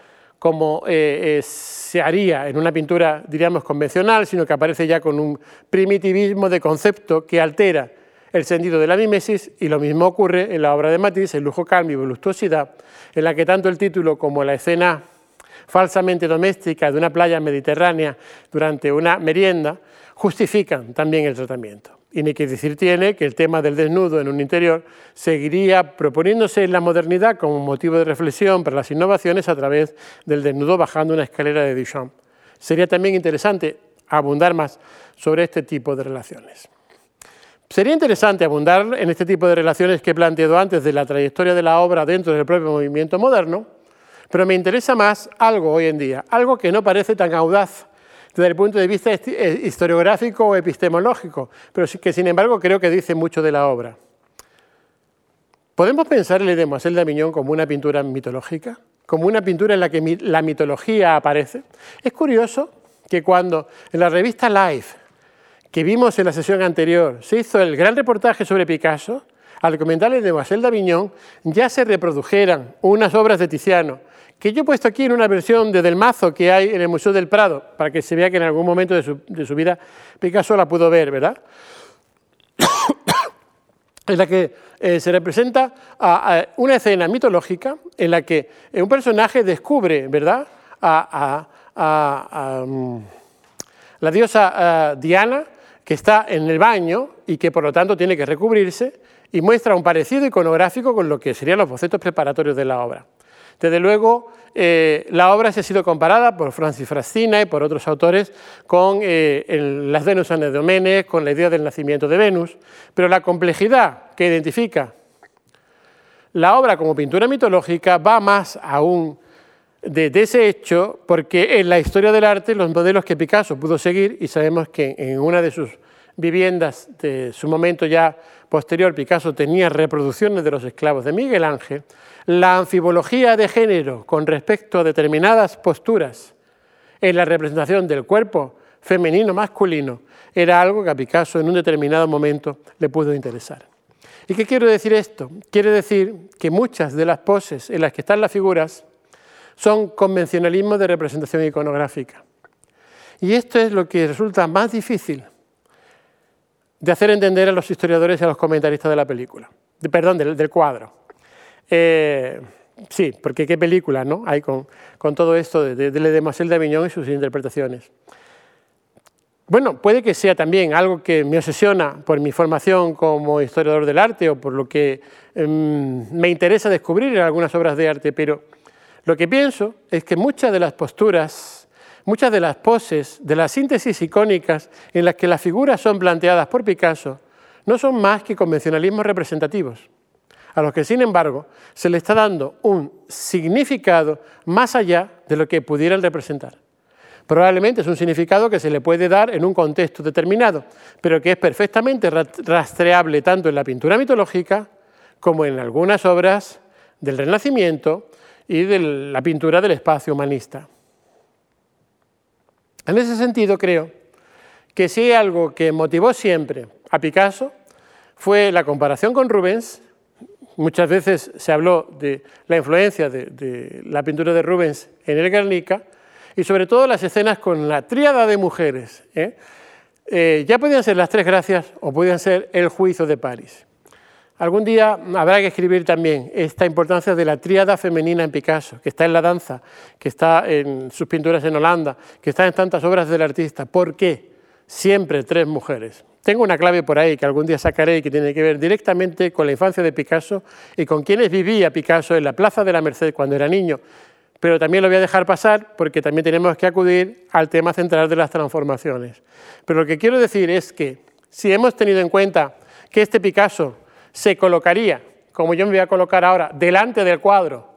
como eh, eh, se haría en una pintura, diríamos, convencional, sino que aparece ya con un primitivismo de concepto que altera el sentido de la mimesis, y lo mismo ocurre en la obra de Matisse, El lujo, calma y voluptuosidad, en la que tanto el título como la escena falsamente doméstica de una playa mediterránea durante una merienda justifican también el tratamiento. Y ni que decir tiene que el tema del desnudo en un interior seguiría proponiéndose en la modernidad como motivo de reflexión para las innovaciones a través del desnudo bajando una escalera de Duchamp. Sería también interesante abundar más sobre este tipo de relaciones. Sería interesante abundar en este tipo de relaciones que he planteado antes de la trayectoria de la obra dentro del propio movimiento moderno, pero me interesa más algo hoy en día, algo que no parece tan audaz desde el punto de vista eh, historiográfico o epistemológico, pero que sin embargo creo que dice mucho de la obra. ¿Podemos pensar el Demoiselle d'Avignon como una pintura mitológica? ¿Como una pintura en la que la mitología aparece? Es curioso que cuando en la revista Life, que vimos en la sesión anterior, se hizo el gran reportaje sobre Picasso, al comentar el Demoiselle d'Avignon ya se reprodujeran unas obras de Tiziano que yo he puesto aquí en una versión de Del Mazo que hay en el Museo del Prado, para que se vea que en algún momento de su, vida Picasso la pudo ver, ¿verdad? en la que eh, se representa una escena mitológica en la que eh, un personaje descubre, ¿verdad?, a, mm, la diosa Diana, que está en el baño y que por lo tanto tiene que recubrirse, y muestra un parecido iconográfico con lo que serían los bocetos preparatorios de la obra. Desde luego, eh, la obra se ha sido comparada por Francis Frascina y por otros autores con eh, las Venus Anedomenes, con la idea del nacimiento de Venus, pero la complejidad que identifica la obra como pintura mitológica va más aún de, de, ese hecho, porque en la historia del arte los modelos que Picasso pudo seguir, y sabemos que en una de sus viviendas de su momento ya posterior, Picasso tenía reproducciones de los esclavos de Miguel Ángel, la anfibología de género con respecto a determinadas posturas en la representación del cuerpo femenino masculino era algo que a Picasso en un determinado momento le pudo interesar. ¿Y qué quiero decir esto? Quiere decir que muchas de las poses en las que están las figuras son convencionalismo de representación iconográfica. Y esto es lo que resulta más difícil de hacer entender a los historiadores y a los comentaristas de la película, perdón, del cuadro. Eh, sí, porque qué película ¿no? hay con, todo esto de, de, de Demoiselle d'Avignon y sus interpretaciones. Bueno, puede que sea también algo que me obsesiona por mi formación como historiador del arte o por lo que em, me interesa descubrir en algunas obras de arte, pero lo que pienso es que muchas de las posturas, muchas de las poses, de las síntesis icónicas en las que las figuras son planteadas por Picasso, no son más que convencionalismos representativos a los que sin embargo se le está dando un significado más allá de lo que pudieran representar. Probablemente es un significado que se le puede dar en un contexto determinado, pero que es perfectamente rastreable tanto en la pintura mitológica como en algunas obras del Renacimiento y de la pintura del espacio humanista. En ese sentido, creo que si algo que motivó siempre a Picasso fue la comparación con Rubens Muchas veces se habló de la influencia de, la pintura de Rubens en el Guernica y sobre todo las escenas con la tríada de mujeres. ¿eh? Eh, ya podían ser las tres gracias o podían ser el juicio de París. Algún día habrá que escribir también esta importancia de la tríada femenina en Picasso, que está en la danza, que está en sus pinturas en Holanda, que está en tantas obras del artista. ¿Por qué? Siempre tres mujeres. Tengo una clave por ahí que algún día sacaré y que tiene que ver directamente con la infancia de Picasso y con quienes vivía Picasso en la Plaza de la Merced cuando era niño. Pero también lo voy a dejar pasar porque también tenemos que acudir al tema central de las transformaciones. Pero lo que quiero decir es que si hemos tenido en cuenta que este Picasso se colocaría, como yo me voy a colocar ahora, delante del cuadro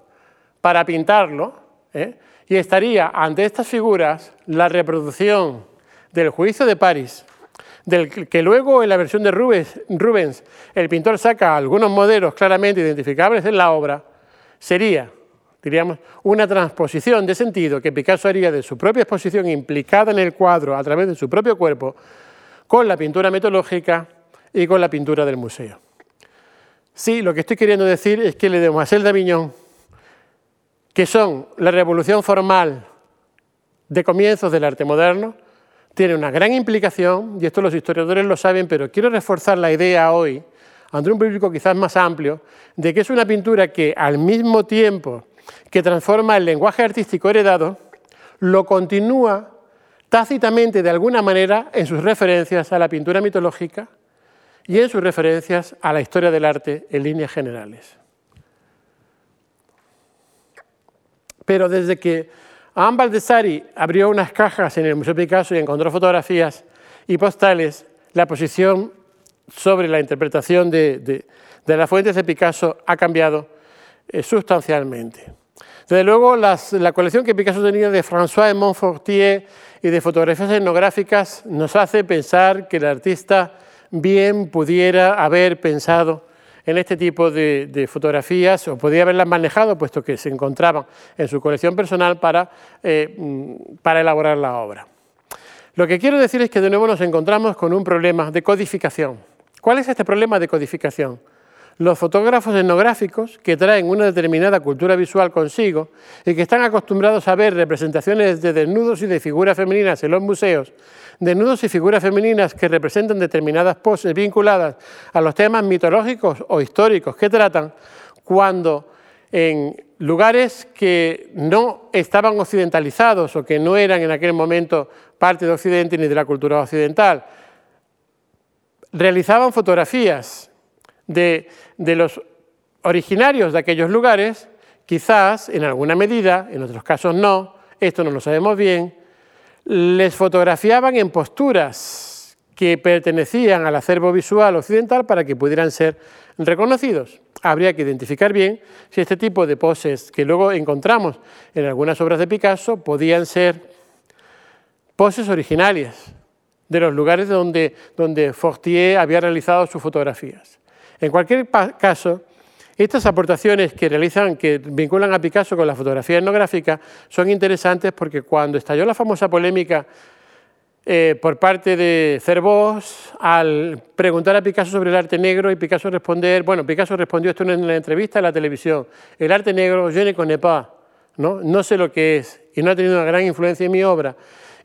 para pintarlo, ¿eh? y estaría ante estas figuras la reproducción del juicio de París del que luego en la versión de Rubens, Rubens el pintor saca algunos modelos claramente identificables en la obra, sería, diríamos, una transposición de sentido que Picasso haría de su propia exposición implicada en el cuadro a través de su propio cuerpo con la pintura mitológica y con la pintura del museo. Sí, lo que estoy queriendo decir es que Le Demoiselle d'Avignon, que son la revolución formal de comienzos del arte moderno, tiene una gran implicación, y esto los historiadores lo saben, pero quiero reforzar la idea hoy, ante un público quizás más amplio, de que es una pintura que al mismo tiempo que transforma el lenguaje artístico heredado, lo continúa tácitamente de alguna manera en sus referencias a la pintura mitológica y en sus referencias a la historia del arte en líneas generales. Pero desde que Anne Baldessari abrió unas cajas en el Museo Picasso y encontró fotografías y postales. La posición sobre la interpretación de, las fuentes de Picasso ha cambiado eh, sustancialmente. Desde luego, la colección que Picasso tenía de François de Montfortier y de fotografías etnográficas nos hace pensar que el artista bien pudiera haber pensado en este tipo de, fotografías o podía haberlas manejado, puesto que se encontraban en su colección personal para, eh, mm, para elaborar la obra. Lo que quiero decir es que de nuevo nos encontramos con un problema de codificación. ¿Cuál es este problema de codificación? los fotógrafos etnográficos que traen una determinada cultura visual consigo y que están acostumbrados a ver representaciones de desnudos y de figuras femeninas en los museos, desnudos y figuras femeninas que representan determinadas poses vinculadas a los temas mitológicos o históricos que tratan, cuando en lugares que no estaban occidentalizados o que no eran en aquel momento parte de Occidente ni de la cultura occidental, realizaban fotografías de, los originarios de aquellos lugares, quizás en alguna medida, en otros casos no, esto no lo sabemos bien, les fotografiaban en posturas que pertenecían al acervo visual occidental para que pudieran ser reconocidos. Habría que identificar bien si este tipo de poses que luego encontramos en algunas obras de Picasso podían ser poses originales de los lugares donde, donde Fortier había realizado sus fotografías. En cualquier caso, estas aportaciones que realizan, que vinculan a Picasso con la fotografía etnográfica, son interesantes porque cuando estalló la famosa polémica eh, por parte de Cervós al preguntar a Picasso sobre el arte negro y Picasso responder, bueno, Picasso respondió esto en la entrevista en la televisión, el arte negro, je ne connais pas, ¿no? no sé lo que es y no ha tenido una gran influencia en mi obra.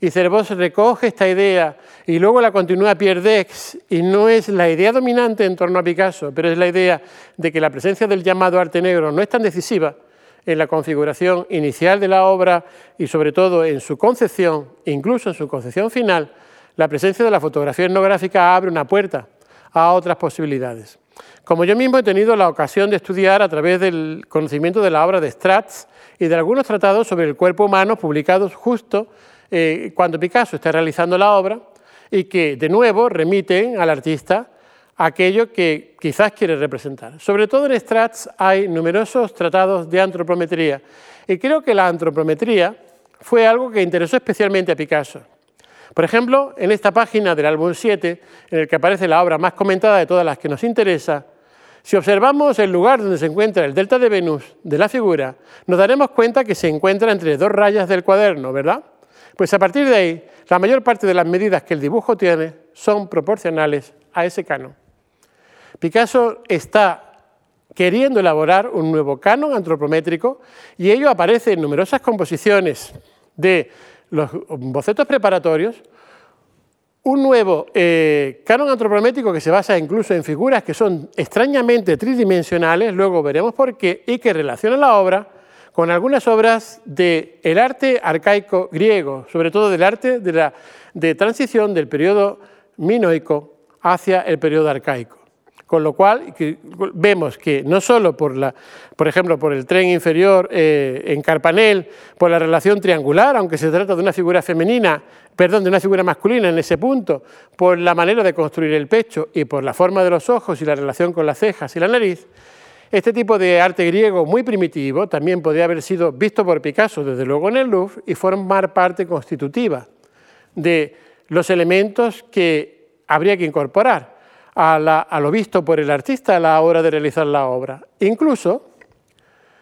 Y Cervós recoge esta idea y luego la continúa Pierre Dex y no es la idea dominante en torno a Picasso, pero es la idea de que la presencia del llamado arte negro no es tan decisiva en la configuración inicial de la obra y sobre todo en su concepción, incluso en su concepción final, la presencia de la fotografía etnográfica abre una puerta a otras posibilidades. Como yo mismo he tenido la ocasión de estudiar a través del conocimiento de la obra de Stratz y de algunos tratados sobre el cuerpo humano publicados justo eh, cuando Picasso está realizando la obra y que de nuevo remiten al artista aquello que quizás quiere representar. Sobre todo en Stratz hay numerosos tratados de antropometría y creo que la antropometría fue algo que interesó especialmente a Picasso. Por ejemplo, en esta página del álbum 7, en el que aparece la obra más comentada de todas las que nos interesa, si observamos el lugar donde se encuentra el delta de Venus de la figura, nos daremos cuenta que se encuentra entre dos rayas del cuaderno, ¿verdad? Pues a partir de ahí, la mayor parte de las medidas que el dibujo tiene son proporcionales a ese canon. Picasso está queriendo elaborar un nuevo canon antropométrico y ello aparece en numerosas composiciones de los bocetos preparatorios, un nuevo eh, canon antropométrico que se basa incluso en figuras que son extrañamente tridimensionales, luego veremos por qué, y que relaciona la obra con algunas obras del arte arcaico griego, sobre todo del arte de, transición del periodo minoico hacia el periodo arcaico. Con lo cual vemos que no solo por, por ejemplo, por el tren inferior eh, en Carpanel, por la relación triangular, aunque se trata de una figura femenina, perdón, de una figura masculina en ese punto, por la manera de construir el pecho y por la forma de los ojos y la relación con las cejas y la nariz, este tipo de arte griego muy primitivo también podría haber sido visto por Picasso, desde luego en el Louvre, y formar parte constitutiva de los elementos que habría que incorporar a, lo visto por el artista a la hora de realizar la obra. Incluso,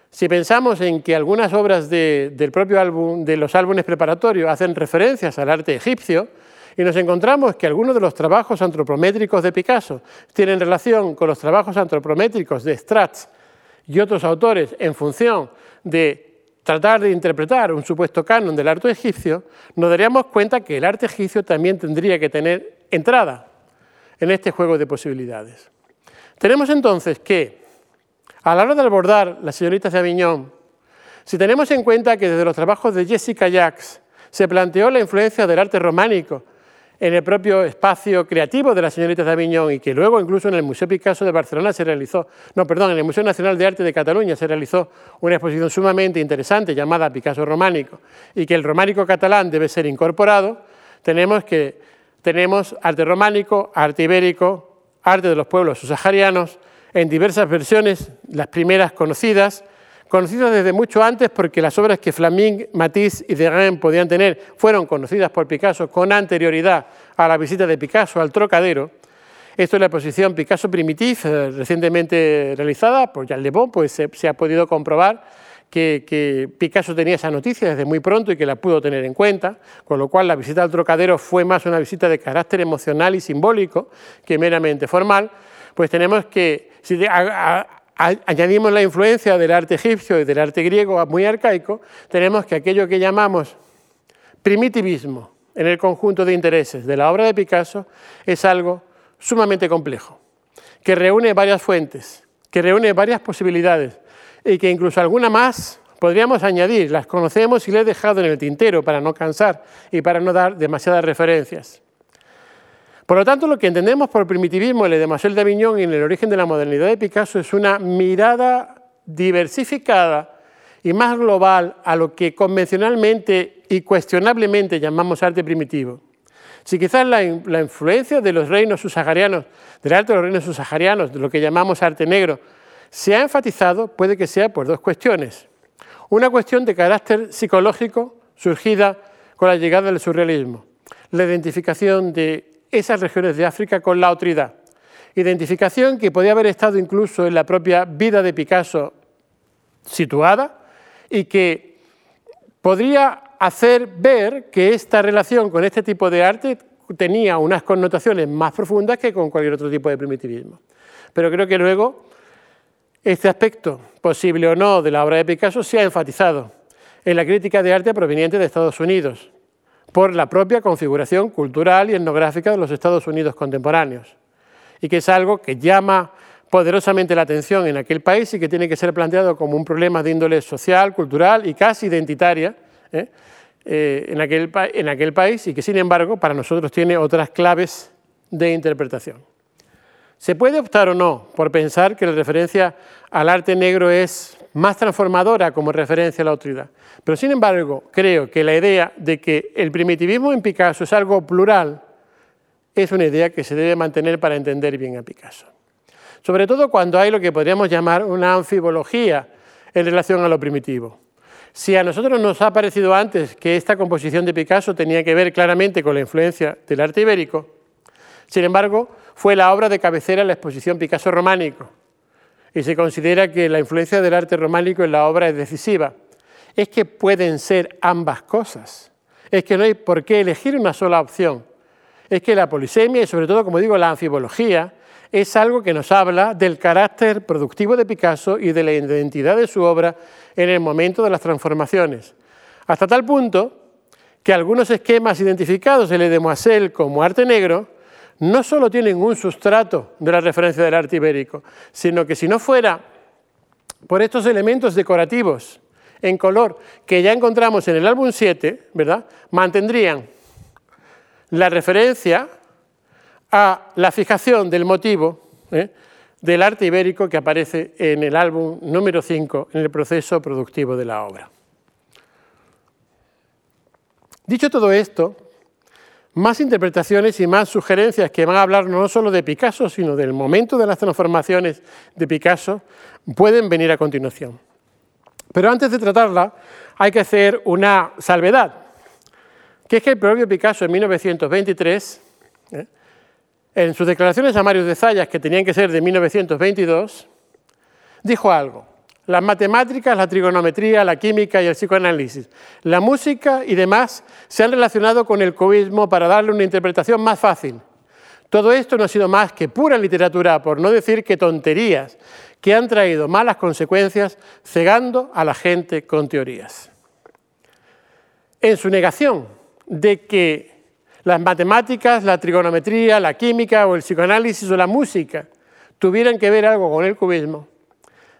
si pensamos en que algunas obras del propio álbum, de los álbumes preparatorios, hacen referencias al arte egipcio, y nos encontramos que algunos de los trabajos antropométricos de Picasso tienen relación con los trabajos antropométricos de Stratz y otros autores en función de tratar de interpretar un supuesto canon del arte egipcio, nos daríamos cuenta que el arte egipcio también tendría que tener entrada en este juego de posibilidades. Tenemos entonces que, a la hora de abordar las señoritas de Aviñón, si tenemos en cuenta que desde los trabajos de Jessica Jacques se planteó la influencia del arte románico en el propio espacio creativo de las señoritas de Aviñón y que luego incluso en el Museo Picasso de Barcelona se realizó, no, perdón, en el Museo Nacional de Arte de Cataluña se realizó una exposición sumamente interesante llamada Picasso Románico y que el románico catalán debe ser incorporado, tenemos que tenemos arte románico, arte ibérico, arte de los pueblos subsaharianos, en diversas versiones, las primeras conocidas, conocidas desde mucho antes porque las obras que Flaming, Matisse y Derain podían tener fueron conocidas por Picasso con anterioridad a la visita de Picasso al Trocadero. Esto es la exposición Picasso Primitive, eh, recientemente realizada por Jean Le Bon, pues se, ha podido comprobar que, que, Picasso tenía esa noticia desde muy pronto y que la pudo tener en cuenta, con lo cual la visita al Trocadero fue más una visita de carácter emocional y simbólico que meramente formal, pues tenemos que, si añadimos la influencia del arte egipcio y del arte griego muy arcaico, tenemos que aquello que llamamos primitivismo en el conjunto de intereses de la obra de Picasso es algo sumamente complejo, que reúne varias fuentes, que reúne varias posibilidades y que incluso alguna más podríamos añadir, las conocemos y le he dejado en el tintero para no cansar y para no dar demasiadas referencias. Por lo tanto, lo que entendemos por primitivismo en el de Marcel de Avignon y en el origen de la modernidad de Picasso es una mirada diversificada y más global a lo que convencionalmente y cuestionablemente llamamos arte primitivo. Si quizás la, influencia de los reinos subsaharianos, del arte de los reinos subsaharianos, de lo que llamamos arte negro, se ha enfatizado, puede que sea por dos cuestiones. Una cuestión de carácter psicológico surgida con la llegada del surrealismo, la identificación de esas regiones de África con la otridad. Identificación que podía haber estado incluso en la propia vida de Picasso situada y que podría hacer ver que esta relación con este tipo de arte tenía unas connotaciones más profundas que con cualquier otro tipo de primitivismo. Pero creo que luego este aspecto, posible o no, de la obra de Picasso se ha enfatizado en la crítica de arte proveniente de Estados Unidos, por la propia configuración cultural y etnográfica de los Estados Unidos contemporáneos, y que es algo que llama poderosamente la atención en aquel país y que tiene que ser planteado como un problema de índole social, cultural y casi identitaria ¿eh? Eh, en, aquel, en aquel país y que sin embargo para nosotros tiene otras claves de interpretación. ¿Se puede optar o no por pensar que la referencia al arte negro es más transformadora como referencia a la autoridad. Pero sin embargo, creo que la idea de que el primitivismo en Picasso es algo plural es una idea que se debe mantener para entender bien a Picasso. Sobre todo cuando hay lo que podríamos llamar una anfibología en relación a lo primitivo. Si a nosotros nos ha parecido antes que esta composición de Picasso tenía que ver claramente con la influencia del arte ibérico, sin embargo, fue la obra de cabecera en la exposición Picasso románico, y se considera que la influencia del arte románico en la obra es decisiva. Es que pueden ser ambas cosas. Es que no hay por qué elegir una sola opción. Es que la polisemia y sobre todo, como digo, la anfibología es algo que nos habla del carácter productivo de Picasso y de la identidad de su obra en el momento de las transformaciones. Hasta tal punto que algunos esquemas identificados en Le Demoiselle como arte negro no solo tienen un sustrato de la referencia del arte ibérico, sino que si no fuera por estos elementos decorativos en color que ya encontramos en el álbum 7, ¿verdad? mantendrían la referencia a la fijación del motivo ¿eh? del arte ibérico que aparece en el álbum número 5, en el proceso productivo de la obra. Dicho todo esto, más interpretaciones y más sugerencias que van a hablar no solo de Picasso, sino del momento de las transformaciones de Picasso, pueden venir a continuación. Pero antes de tratarla, hay que hacer una salvedad, que es que el propio Picasso en 1923, ¿eh? en sus declaraciones a Mario de Zayas, que tenían que ser de 1922, dijo algo. Las matemáticas, la trigonometría, la química y el psicoanálisis, la música y demás se han relacionado con el cubismo para darle una interpretación más fácil. Todo esto no ha sido más que pura literatura, por no decir que tonterías, que han traído malas consecuencias cegando a la gente con teorías. En su negación de que las matemáticas, la trigonometría, la química o el psicoanálisis o la música tuvieran que ver algo con el cubismo,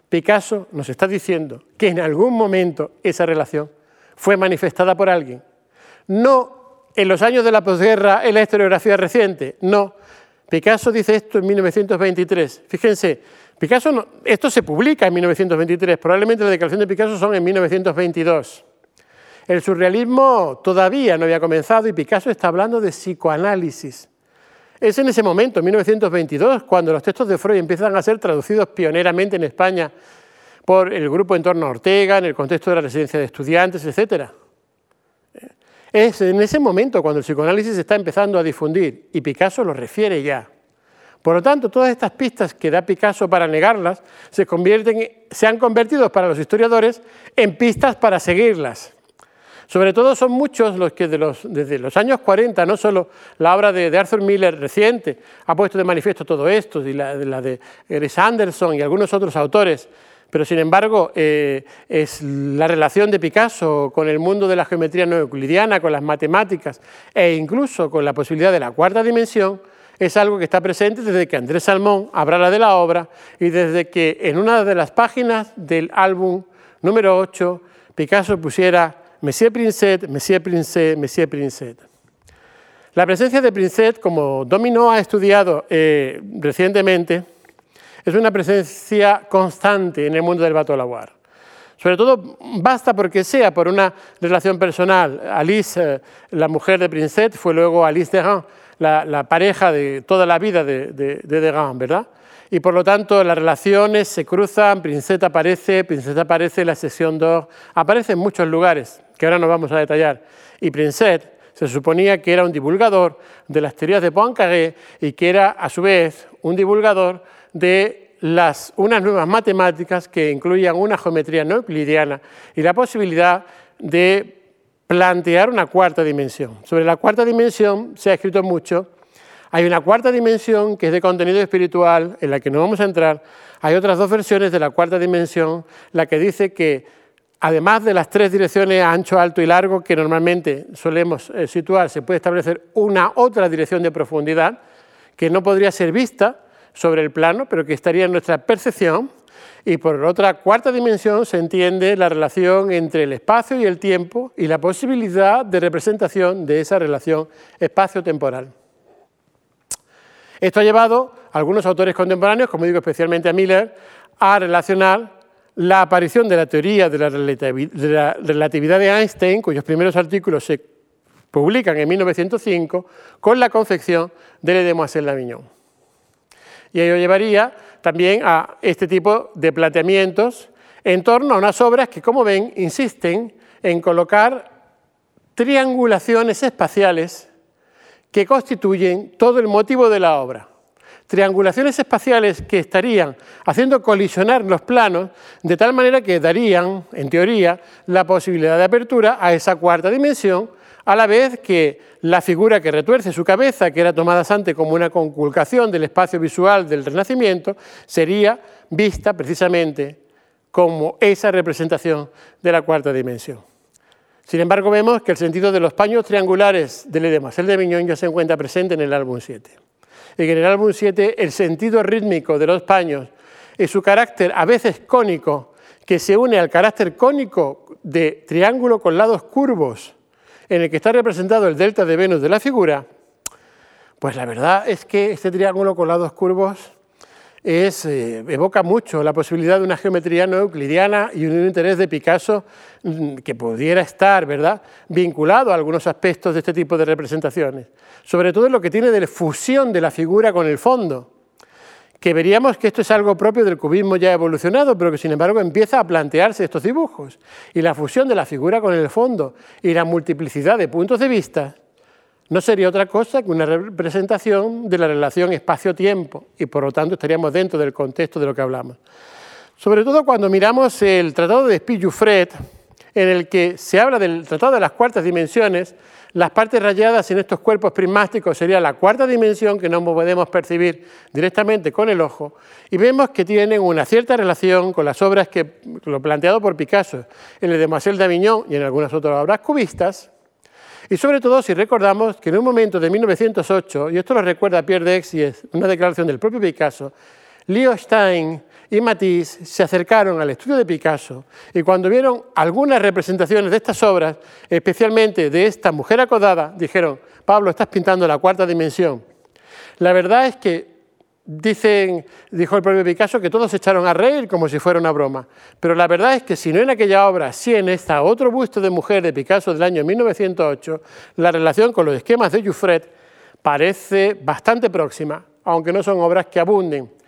Picasso nos está diciendo que en algún momento esa relación fue manifestada por alguien. No en los años de la posguerra en la historiografía reciente, no. Picasso dice esto en 1923. Fíjense, Picasso esto se publica en 1923, probablemente la declaración de Picasso son en 1922. El surrealismo todavía no había comenzado y Picasso está hablando de psicoanálisis. Es en ese momento, en 1922, cuando los textos de Freud empiezan a ser traducidos pioneramente en España por el grupo en torno a Ortega, en el contexto de la residencia de estudiantes, etc. Es en ese momento cuando el psicoanálisis está empezando a difundir y Picasso lo refiere ya. Por lo tanto, todas estas pistas que da Picasso para negarlas se, han convertido para los historiadores en pistas para seguirlas. Sobre todo son muchos los que desde los años 40, no solo la obra de, Arthur Miller reciente ha puesto de manifiesto todo esto, y la, de Chris Anderson y algunos otros autores, pero sin embargo eh, es la relación de Picasso con el mundo de la geometría no euclidiana, con las matemáticas e incluso con la posibilidad de la cuarta dimensión, es algo que está presente desde que Andrés Salmón hablara de la obra y desde que en una de las páginas del álbum número 8 Picasso pusiera Monsieur Prinset, Monsieur Prinset, Monsieur Prinset. La presencia de Prinset, como Domino ha estudiado eh, recientemente, es una presencia constante en el mundo del bateau lavoir. Sobre todo, basta porque sea por una relación personal. Alice, eh, la mujer de Prinset, fue luego Alice Degan, la, la pareja de toda la vida de, de, de Degan, ¿verdad? y por lo tanto las relaciones se cruzan, Princeta aparece, Princeta aparece en la sesión 2, aparece en muchos lugares que ahora no vamos a detallar. Y Prinset se suponía que era un divulgador de las teorías de Poincaré y que era a su vez un divulgador de las, unas nuevas matemáticas que incluían una geometría no euclidiana y la posibilidad de plantear una cuarta dimensión. Sobre la cuarta dimensión se ha escrito mucho hay una cuarta dimensión que es de contenido espiritual, en la que no vamos a entrar. Hay otras dos versiones de la cuarta dimensión, la que dice que además de las tres direcciones ancho, alto y largo que normalmente solemos eh, situar, se puede establecer una otra dirección de profundidad que no podría ser vista sobre el plano, pero que estaría en nuestra percepción. Y por otra cuarta dimensión se entiende la relación entre el espacio y el tiempo y la posibilidad de representación de esa relación espacio-temporal. Esto ha llevado a algunos autores contemporáneos, como digo especialmente a Miller, a relacionar la aparición de la teoría de la relatividad de Einstein, cuyos primeros artículos se publican en 1905, con la concepción de Le Demoiselle d'Avignon. Y ello llevaría también a este tipo de planteamientos en torno a unas obras que, como ven, insisten en colocar triangulaciones espaciales que constituyen todo el motivo de la obra. Triangulaciones espaciales que estarían haciendo colisionar los planos de tal manera que darían, en teoría, la posibilidad de apertura a esa cuarta dimensión, a la vez que la figura que retuerce su cabeza, que era tomada antes como una conculcación del espacio visual del Renacimiento, sería vista precisamente como esa representación de la cuarta dimensión. Sin embargo, vemos que el sentido de los paños triangulares del edema, el de Miñón, ya se encuentra presente en el álbum 7. Y en el álbum 7 el sentido rítmico de los paños y su carácter a veces cónico, que se une al carácter cónico de triángulo con lados curvos, en el que está representado el delta de Venus de la figura, pues la verdad es que este triángulo con lados curvos es, eh, evoca mucho la posibilidad de una geometría no euclidiana y un interés de Picasso mm, que pudiera estar ¿verdad? vinculado a algunos aspectos de este tipo de representaciones, sobre todo lo que tiene de fusión de la figura con el fondo, que veríamos que esto es algo propio del cubismo ya evolucionado, pero que sin embargo empieza a plantearse estos dibujos, y la fusión de la figura con el fondo y la multiplicidad de puntos de vista no sería otra cosa que una representación de la relación espacio-tiempo y por lo tanto estaríamos dentro del contexto de lo que hablamos. Sobre todo cuando miramos el Tratado de Spijufred, en el que se habla del Tratado de las Cuartas Dimensiones, las partes rayadas en estos cuerpos prismáticos sería la cuarta dimensión que no podemos percibir directamente con el ojo y vemos que tienen una cierta relación con las obras que lo planteado por Picasso en el de Marcel d'Avignon y en algunas otras obras cubistas. Y sobre todo si recordamos que en un momento de 1908, y esto lo recuerda Pierre Dex y es una declaración del propio Picasso, Leo Stein y Matisse se acercaron al estudio de Picasso y cuando vieron algunas representaciones de estas obras, especialmente de esta mujer acodada, dijeron, Pablo, estás pintando la cuarta dimensión. La verdad es que dicen, dijo el propio Picasso, que todos se echaron a reír como si fuera una broma. Pero la verdad es que si no en aquella obra, sí en esta otro busto de mujer de Picasso del año 1908, la relación con los esquemas de Jouffret parece bastante próxima, aunque no son obras que abunden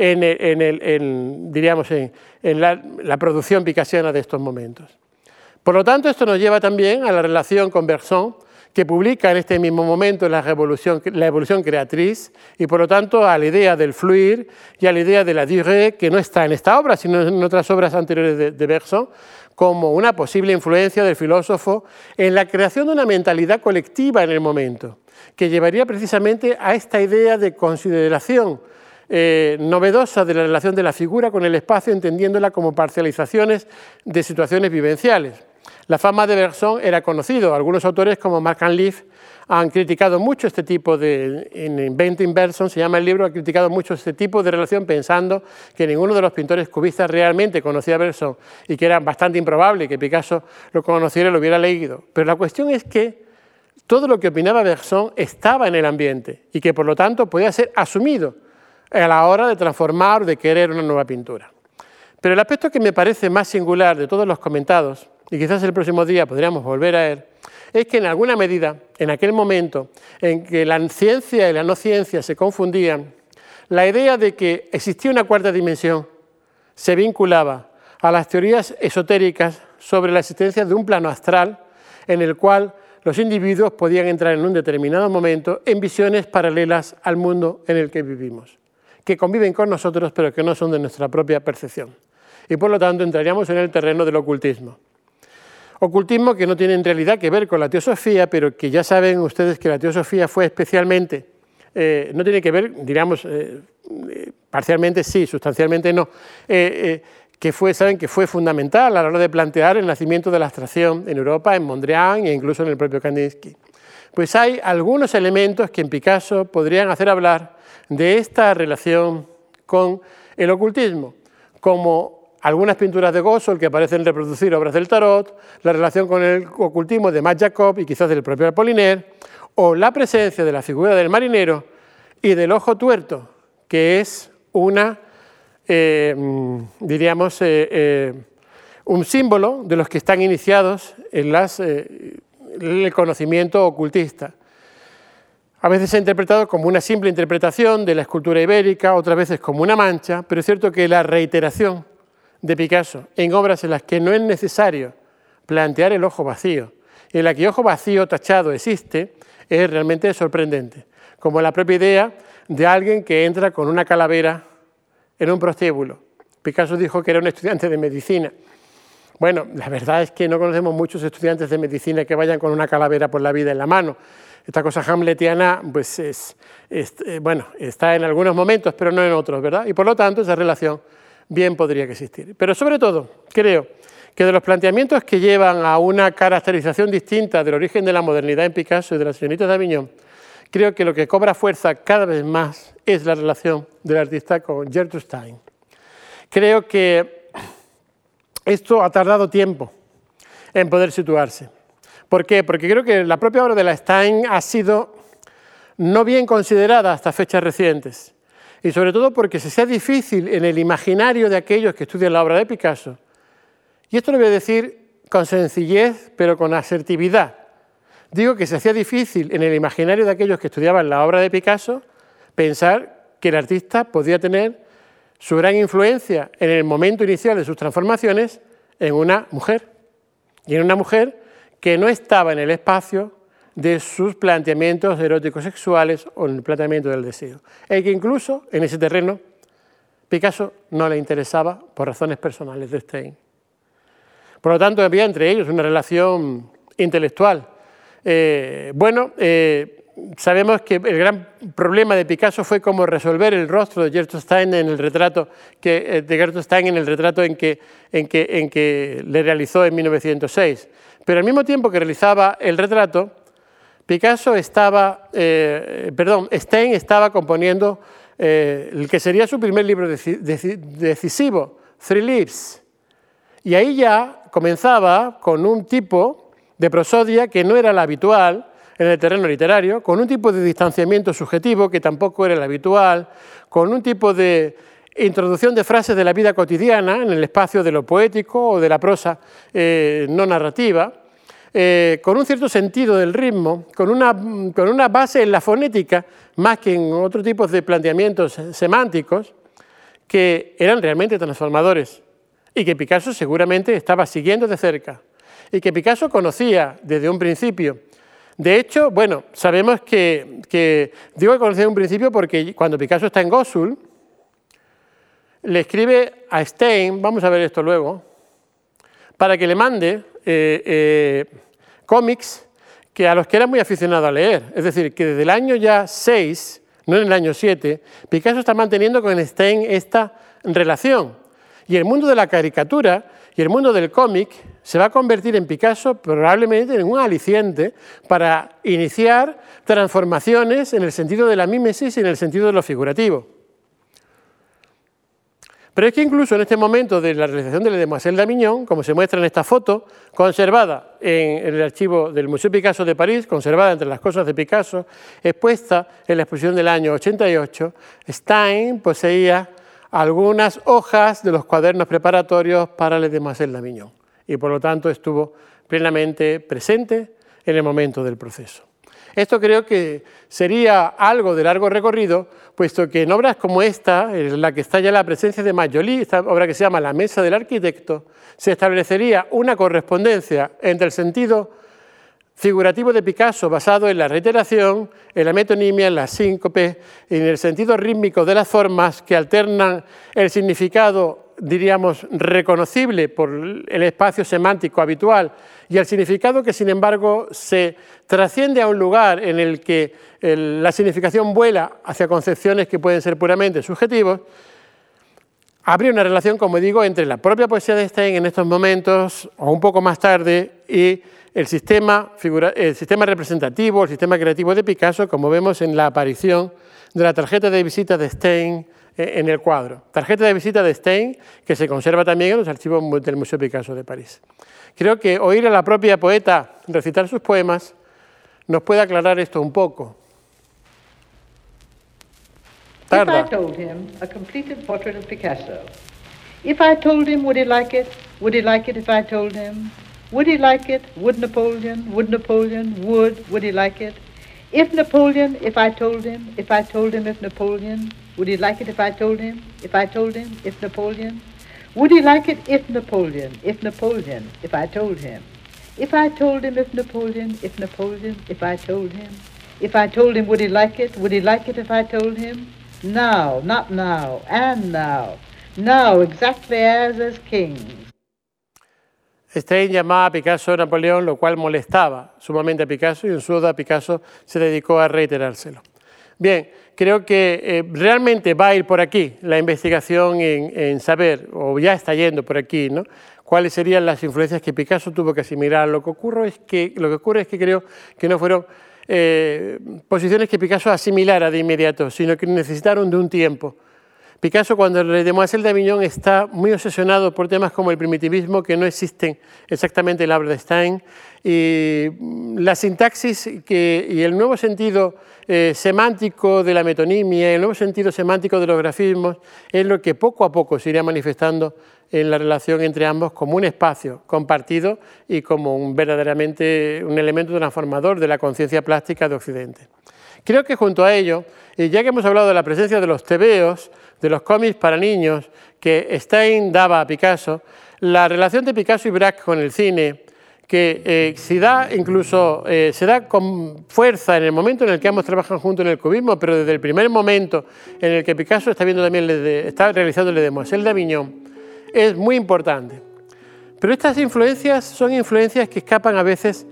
en, diríamos, en, la, producción picasiana de estos momentos. Por lo tanto, esto nos lleva también a la relación con Bergson, que publica en este mismo momento la evolución creatriz y por lo tanto a la idea del fluir y a la idea de la durée, que no está en esta obra, sino en otras obras anteriores de, de Bergson, como una posible influencia del filósofo en la creación de una mentalidad colectiva en el momento, que llevaría precisamente a esta idea de consideración eh, novedosa de la relación de la figura con el espacio, entendiéndola como parcializaciones de situaciones vivenciales. La fama de Bergson era conocido. Algunos autores como Mark Leaf han criticado mucho este tipo de, en Inventing Bergson se llama el libro, ha criticado mucho este tipo de relación pensando que ninguno de los pintores cubistas realmente conocía a Bergson y que era bastante improbable que Picasso lo conociera y lo hubiera leído. Pero la cuestión es que todo lo que opinaba Bergson estaba en el ambiente y que por lo tanto podía ser asumido a la hora de transformar o de querer una nueva pintura. Pero el aspecto que me parece más singular de todos los comentados, y quizás el próximo día podríamos volver a él, es que en alguna medida, en aquel momento en que la ciencia y la no ciencia se confundían, la idea de que existía una cuarta dimensión se vinculaba a las teorías esotéricas sobre la existencia de un plano astral en el cual los individuos podían entrar en un determinado momento en visiones paralelas al mundo en el que vivimos que conviven con nosotros pero que no son de nuestra propia percepción. Y por lo tanto entraríamos en el terreno del ocultismo. Ocultismo que no tiene en realidad que ver con la teosofía, pero que ya saben ustedes que la teosofía fue especialmente, eh, no tiene que ver, diríamos, eh, eh, parcialmente sí, sustancialmente no, que fue, saben que fue fundamental a la hora de plantear el nacimiento de la abstracción en Europa, en Mondrian e incluso en el propio Kandinsky. Pues hay algunos elementos que en Picasso podrían hacer hablar de esta relación con el ocultismo, como algunas pinturas de Gossel que parecen reproducir obras del tarot, la relación con el ocultismo de Matt Jacob y quizás del propio Apollinaire, o la presencia de la figura del marinero y del ojo tuerto, que es una, eh, diríamos, eh, eh, un símbolo de los que están iniciados en las, el conocimiento ocultista. A veces se ha interpretado como una simple interpretación de la escultura ibérica, otras veces como una mancha, pero es cierto que la reiteración de Picasso en obras en las que no es necesario plantear el ojo vacío, en la que ojo vacío tachado existe, es realmente sorprendente, como la propia idea de alguien que entra con una calavera en un prostíbulo. Picasso dijo que era un estudiante de medicina. Bueno, la verdad es que no conocemos muchos estudiantes de medicina que vayan con una calavera por la vida en la mano. Esta cosa hamletiana, pues es, eh, bueno, está en algunos momentos, pero no en otros, ¿verdad? Y por lo tanto, esa relación bien podría existir. Pero sobre todo, creo que de los planteamientos que llevan a una caracterización distinta del origen de la modernidad en Picasso y de la señorita de Aviñón, creo que lo que cobra fuerza cada vez más es la relación del artista con Gertrude Stein. Creo que esto ha tardado tiempo en poder situarse. ¿Por qué? Porque creo que la propia obra de la Stein ha sido no bien considerada hasta fechas recientes. Y sobre todo porque se sea difícil en el imaginario de aquellos que estudian la obra de Picasso. Y esto lo voy a decir con sencillez, pero con asertividad. Digo que se hacía difícil en el imaginario de aquellos que estudiaban la obra de Picasso pensar que el artista podía tener su gran influencia en el momento inicial de sus transformaciones en una mujer. Y en una mujer que no estaba en el espacio de sus planteamientos eróticos sexuales o el planteamiento del deseo. El que incluso en ese terreno Picasso no le interesaba por razones personales de Stein. Por lo tanto, había entre ellos una relación intelectual. Eh, bueno, eh, sabemos que el gran problema de Picasso fue cómo resolver el rostro de Gertrude Stein en el retrato que, eh, de Gertrude Stein en el retrato en que, en, que, en que le realizó en 1906. Pero al mismo tiempo que realizaba el retrato, Picasso estaba, perdón, Stein estaba componiendo el que sería su primer libro decisivo, Three Leaves. Y ahí ya comenzaba con un tipo de prosodia que no era la habitual en el terreno literario, con un tipo de distanciamiento subjetivo que tampoco era el habitual, con un tipo de introducción de frases de la vida cotidiana en el espacio de lo poético o de la prosa eh, no narrativa, eh, con un cierto sentido del ritmo, con una, con una base en la fonética, más que en otro tipo de planteamientos semánticos, que eran realmente transformadores y que Picasso seguramente estaba siguiendo de cerca y que Picasso conocía desde un principio. De hecho, bueno, sabemos que, digo que conocía desde un principio porque cuando Picasso está en Gosul, le escribe a Stein, vamos a ver esto luego, para que le mande eh, eh, cómics que a los que era muy aficionado a leer. Es decir, que desde el año ya 6, no en el año 7, Picasso está manteniendo con Stein esta relación. Y el mundo de la caricatura y el mundo del cómic se va a convertir en Picasso probablemente en un aliciente para iniciar transformaciones en el sentido de la mímesis y en el sentido de lo figurativo. Pero es que incluso en este momento de la realización de la Demoiselle d'Avignon, como se muestra en esta foto, conservada en el archivo del Museo Picasso de París, conservada entre las cosas de Picasso, expuesta en la exposición del año 88, Stein poseía algunas hojas de los cuadernos preparatorios para Les Demoiselles d'Avignon y por lo tanto estuvo plenamente presente en el momento del proceso. Esto creo que sería algo de largo recorrido, puesto que en obras como esta, en la que está ya la presencia de Majolí, esta obra que se llama La Mesa del Arquitecto, se establecería una correspondencia entre el sentido figurativo de Picasso basado en la reiteración, en la metonimia, en la síncope, en el sentido rítmico de las formas que alternan el significado, diríamos, reconocible por el espacio semántico habitual y el significado que, sin embargo, se trasciende a un lugar en el que la significación vuela hacia concepciones que pueden ser puramente subjetivos, habría una relación, como digo, entre la propia poesía de Stein en estos momentos o un poco más tarde y el sistema, el sistema representativo, el sistema creativo de Picasso, como vemos en la aparición de la tarjeta de visita de Stein eh, en el cuadro. Tarjeta de visita de Stein que se conserva también en los archivos del Museo Picasso de París. Creo que oír a la propia poeta recitar sus poemas nos puede aclarar esto un poco. Tarda. If I told him a completed portrait of Picasso, if I told him, would he like it? Would he like it if I told him? Would he like it? Would Napoleon? Would Napoleon? Would? Would he like it? If Napoleon, if I told him, if I told him if Napoleon, would he like it if I told him? If I told him, if Napoleon? Would he like it if Napoleon, if Napoleon, if I told him? If I told him if Napoleon, if Napoleon, if I told him? If I told him, would he like it? Would he like it if I told him? Now, not now, and now. Now, exactly as as kings. Stein llamaba a Picasso Napoleón, lo cual molestaba sumamente a Picasso y en su oda Picasso se dedicó a reiterárselo. Bien, creo que eh, realmente va a ir por aquí la investigación en, saber, o ya está yendo por aquí, ¿no? cuáles serían las influencias que Picasso tuvo que asimilar. Lo que ocurre es que, lo que, ocurre es que creo que no fueron eh, posiciones que Picasso asimilara de inmediato, sino que necesitaron de un tiempo. Picasso, cuando le Demoiselle d'Avignon, está muy obsesionado por temas como el primitivismo, que no existen exactamente en la de Stein, y la sintaxis y el nuevo sentido eh, semántico de la metonimia, el nuevo sentido semántico de los grafismos, es lo que poco a poco se iría manifestando en la relación entre ambos como un espacio compartido y como un, verdaderamente un elemento transformador de la conciencia plástica de Occidente. Creo que junto a ello, ya que hemos hablado de la presencia de los tebeos, de los cómics para niños que Stein daba a Picasso, la relación de Picasso y Braque con el cine, que eh, se da incluso eh, se da con fuerza en el momento en el que ambos trabajan juntos en el cubismo, pero desde el primer momento en el que Picasso está viendo también está realizando Le Demoiselle d'Avignon, es muy importante. Pero estas influencias son influencias que escapan a veces.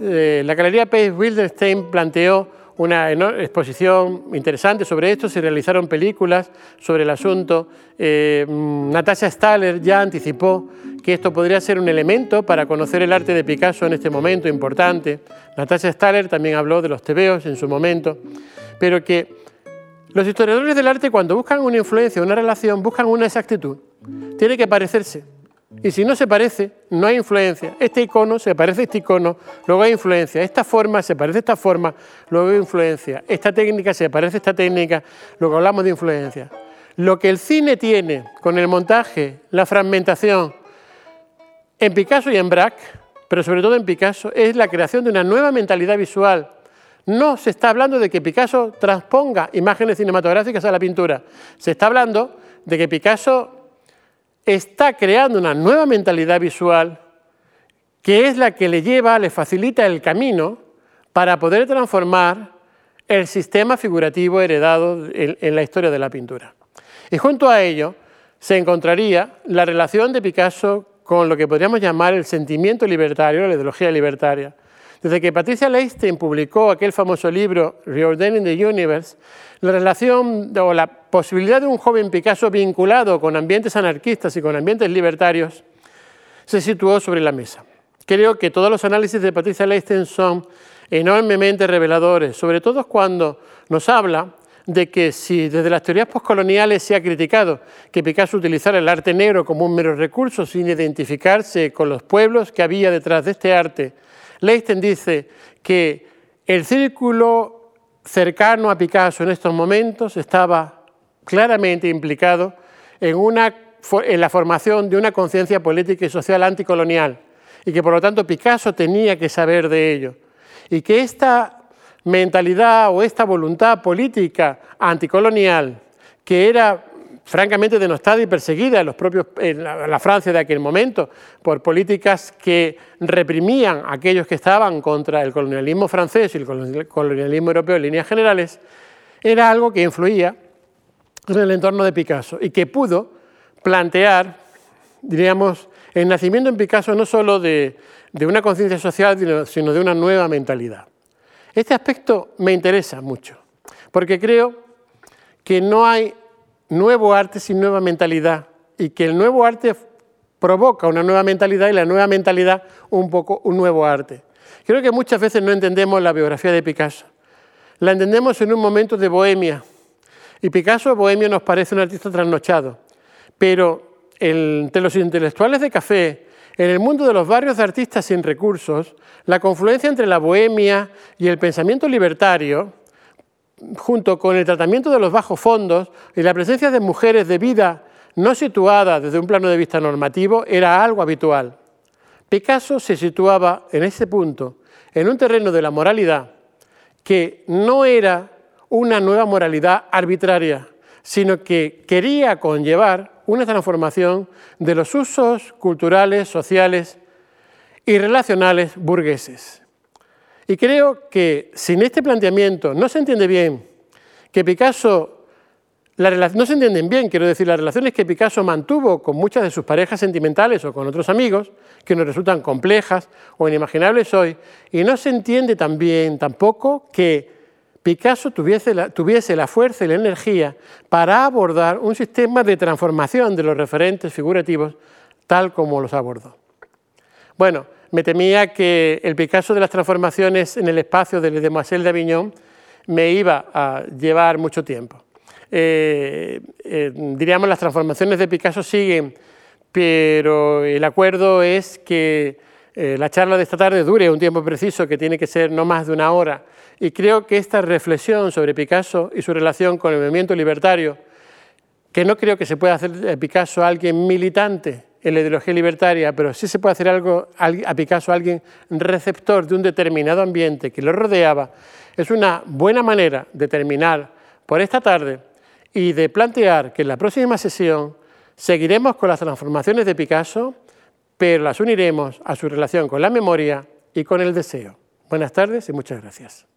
Eh, la Galería Pace Wildenstein planteó una exposición interesante sobre esto, se realizaron películas sobre el asunto. Eh, Natasha Staller ya anticipó que esto podría ser un elemento para conocer el arte de Picasso en este momento importante. Natasha Staller también habló de los tebeos en su momento, pero que los historiadores del arte cuando buscan una influencia, una relación, buscan una exactitud. Tiene que parecerse. Y si no se parece, no hay influencia. Este icono se parece a este icono, luego hay influencia. Esta forma se parece a esta forma, luego hay influencia. Esta técnica se parece a esta técnica, luego hablamos de influencia. Lo que el cine tiene con el montaje, la fragmentación, en Picasso y en Braque, pero sobre todo en Picasso, es la creación de una nueva mentalidad visual. No se está hablando de que Picasso transponga imágenes cinematográficas a la pintura. Se está hablando de que Picasso está creando una nueva mentalidad visual que es la que le lleva, le facilita el camino para poder transformar el sistema figurativo heredado en, la historia de la pintura. Y junto a ello se encontraría la relación de Picasso con lo que podríamos llamar el sentimiento libertario, la ideología libertaria. Desde que Patricia Leistein publicó aquel famoso libro Reordaining the Universe, la relación o la posibilidad de un joven Picasso vinculado con ambientes anarquistas y con ambientes libertarios se situó sobre la mesa. Creo que todos los análisis de Patricia Leisten son enormemente reveladores, sobre todo cuando nos habla de que si desde las teorías postcoloniales se ha criticado que Picasso utilizara el arte negro como un mero recurso sin identificarse con los pueblos que había detrás de este arte, Leisten dice que el círculo cercano a Picasso en estos momentos estaba claramente implicado en, una, en la formación de una conciencia política y social anticolonial y que por lo tanto Picasso tenía que saber de ello y que esta mentalidad o esta voluntad política anticolonial que era francamente denostada y perseguida en, los propios, la, Francia de aquel momento por políticas que reprimían a aquellos que estaban contra el colonialismo francés y el colonialismo europeo en líneas generales, era algo que influía en el entorno de Picasso y que pudo plantear, diríamos, el nacimiento en Picasso no solo de, de una conciencia social, sino de una nueva mentalidad. Este aspecto me interesa mucho, porque creo que no hay nuevo arte sin nueva mentalidad y que el nuevo arte provoca una nueva mentalidad y la nueva mentalidad un poco un nuevo arte. Creo que muchas veces no entendemos la biografía de Picasso. La entendemos en un momento de bohemia. Y Picasso, bohemio, nos parece un artista trasnochado. Pero entre los intelectuales de café, en el mundo de los barrios de artistas sin recursos, la confluencia entre la bohemia y el pensamiento libertario junto con el tratamiento de los bajos fondos y la presencia de mujeres de vida no situada desde un plano de vista normativo, era algo habitual. Picasso se situaba en ese punto, en un terreno de la moralidad que no era una nueva moralidad arbitraria, sino que quería conllevar una transformación de los usos culturales, sociales y relacionales burgueses. Y creo que sin este planteamiento no se entiende bien que Picasso, no se entienden bien, quiero decir, las relaciones que Picasso mantuvo con muchas de sus parejas sentimentales o con otros amigos, que nos resultan complejas o inimaginables hoy, y no se entiende también tampoco que Picasso tuviese la, tuviese la fuerza y la energía para abordar un sistema de transformación de los referentes figurativos tal como los abordó. Bueno, me temía que el Picasso de las transformaciones en el espacio de Demoiselle d'Avignon me iba a llevar mucho tiempo. Eh, eh, diríamos, las transformaciones de Picasso siguen, pero el acuerdo es que eh, la charla de esta tarde dure un tiempo preciso, que tiene que ser no más de una hora. Y creo que esta reflexión sobre Picasso y su relación con el movimiento libertario, que no creo que se pueda hacer de Picasso alguien militante, en la ideología libertaria, pero sí se puede hacer algo a Picasso, alguien receptor de un determinado ambiente que lo rodeaba, es una buena manera de terminar por esta tarde y de plantear que en la próxima sesión seguiremos con las transformaciones de Picasso, pero las uniremos a su relación con la memoria y con el deseo. Buenas tardes y muchas gracias.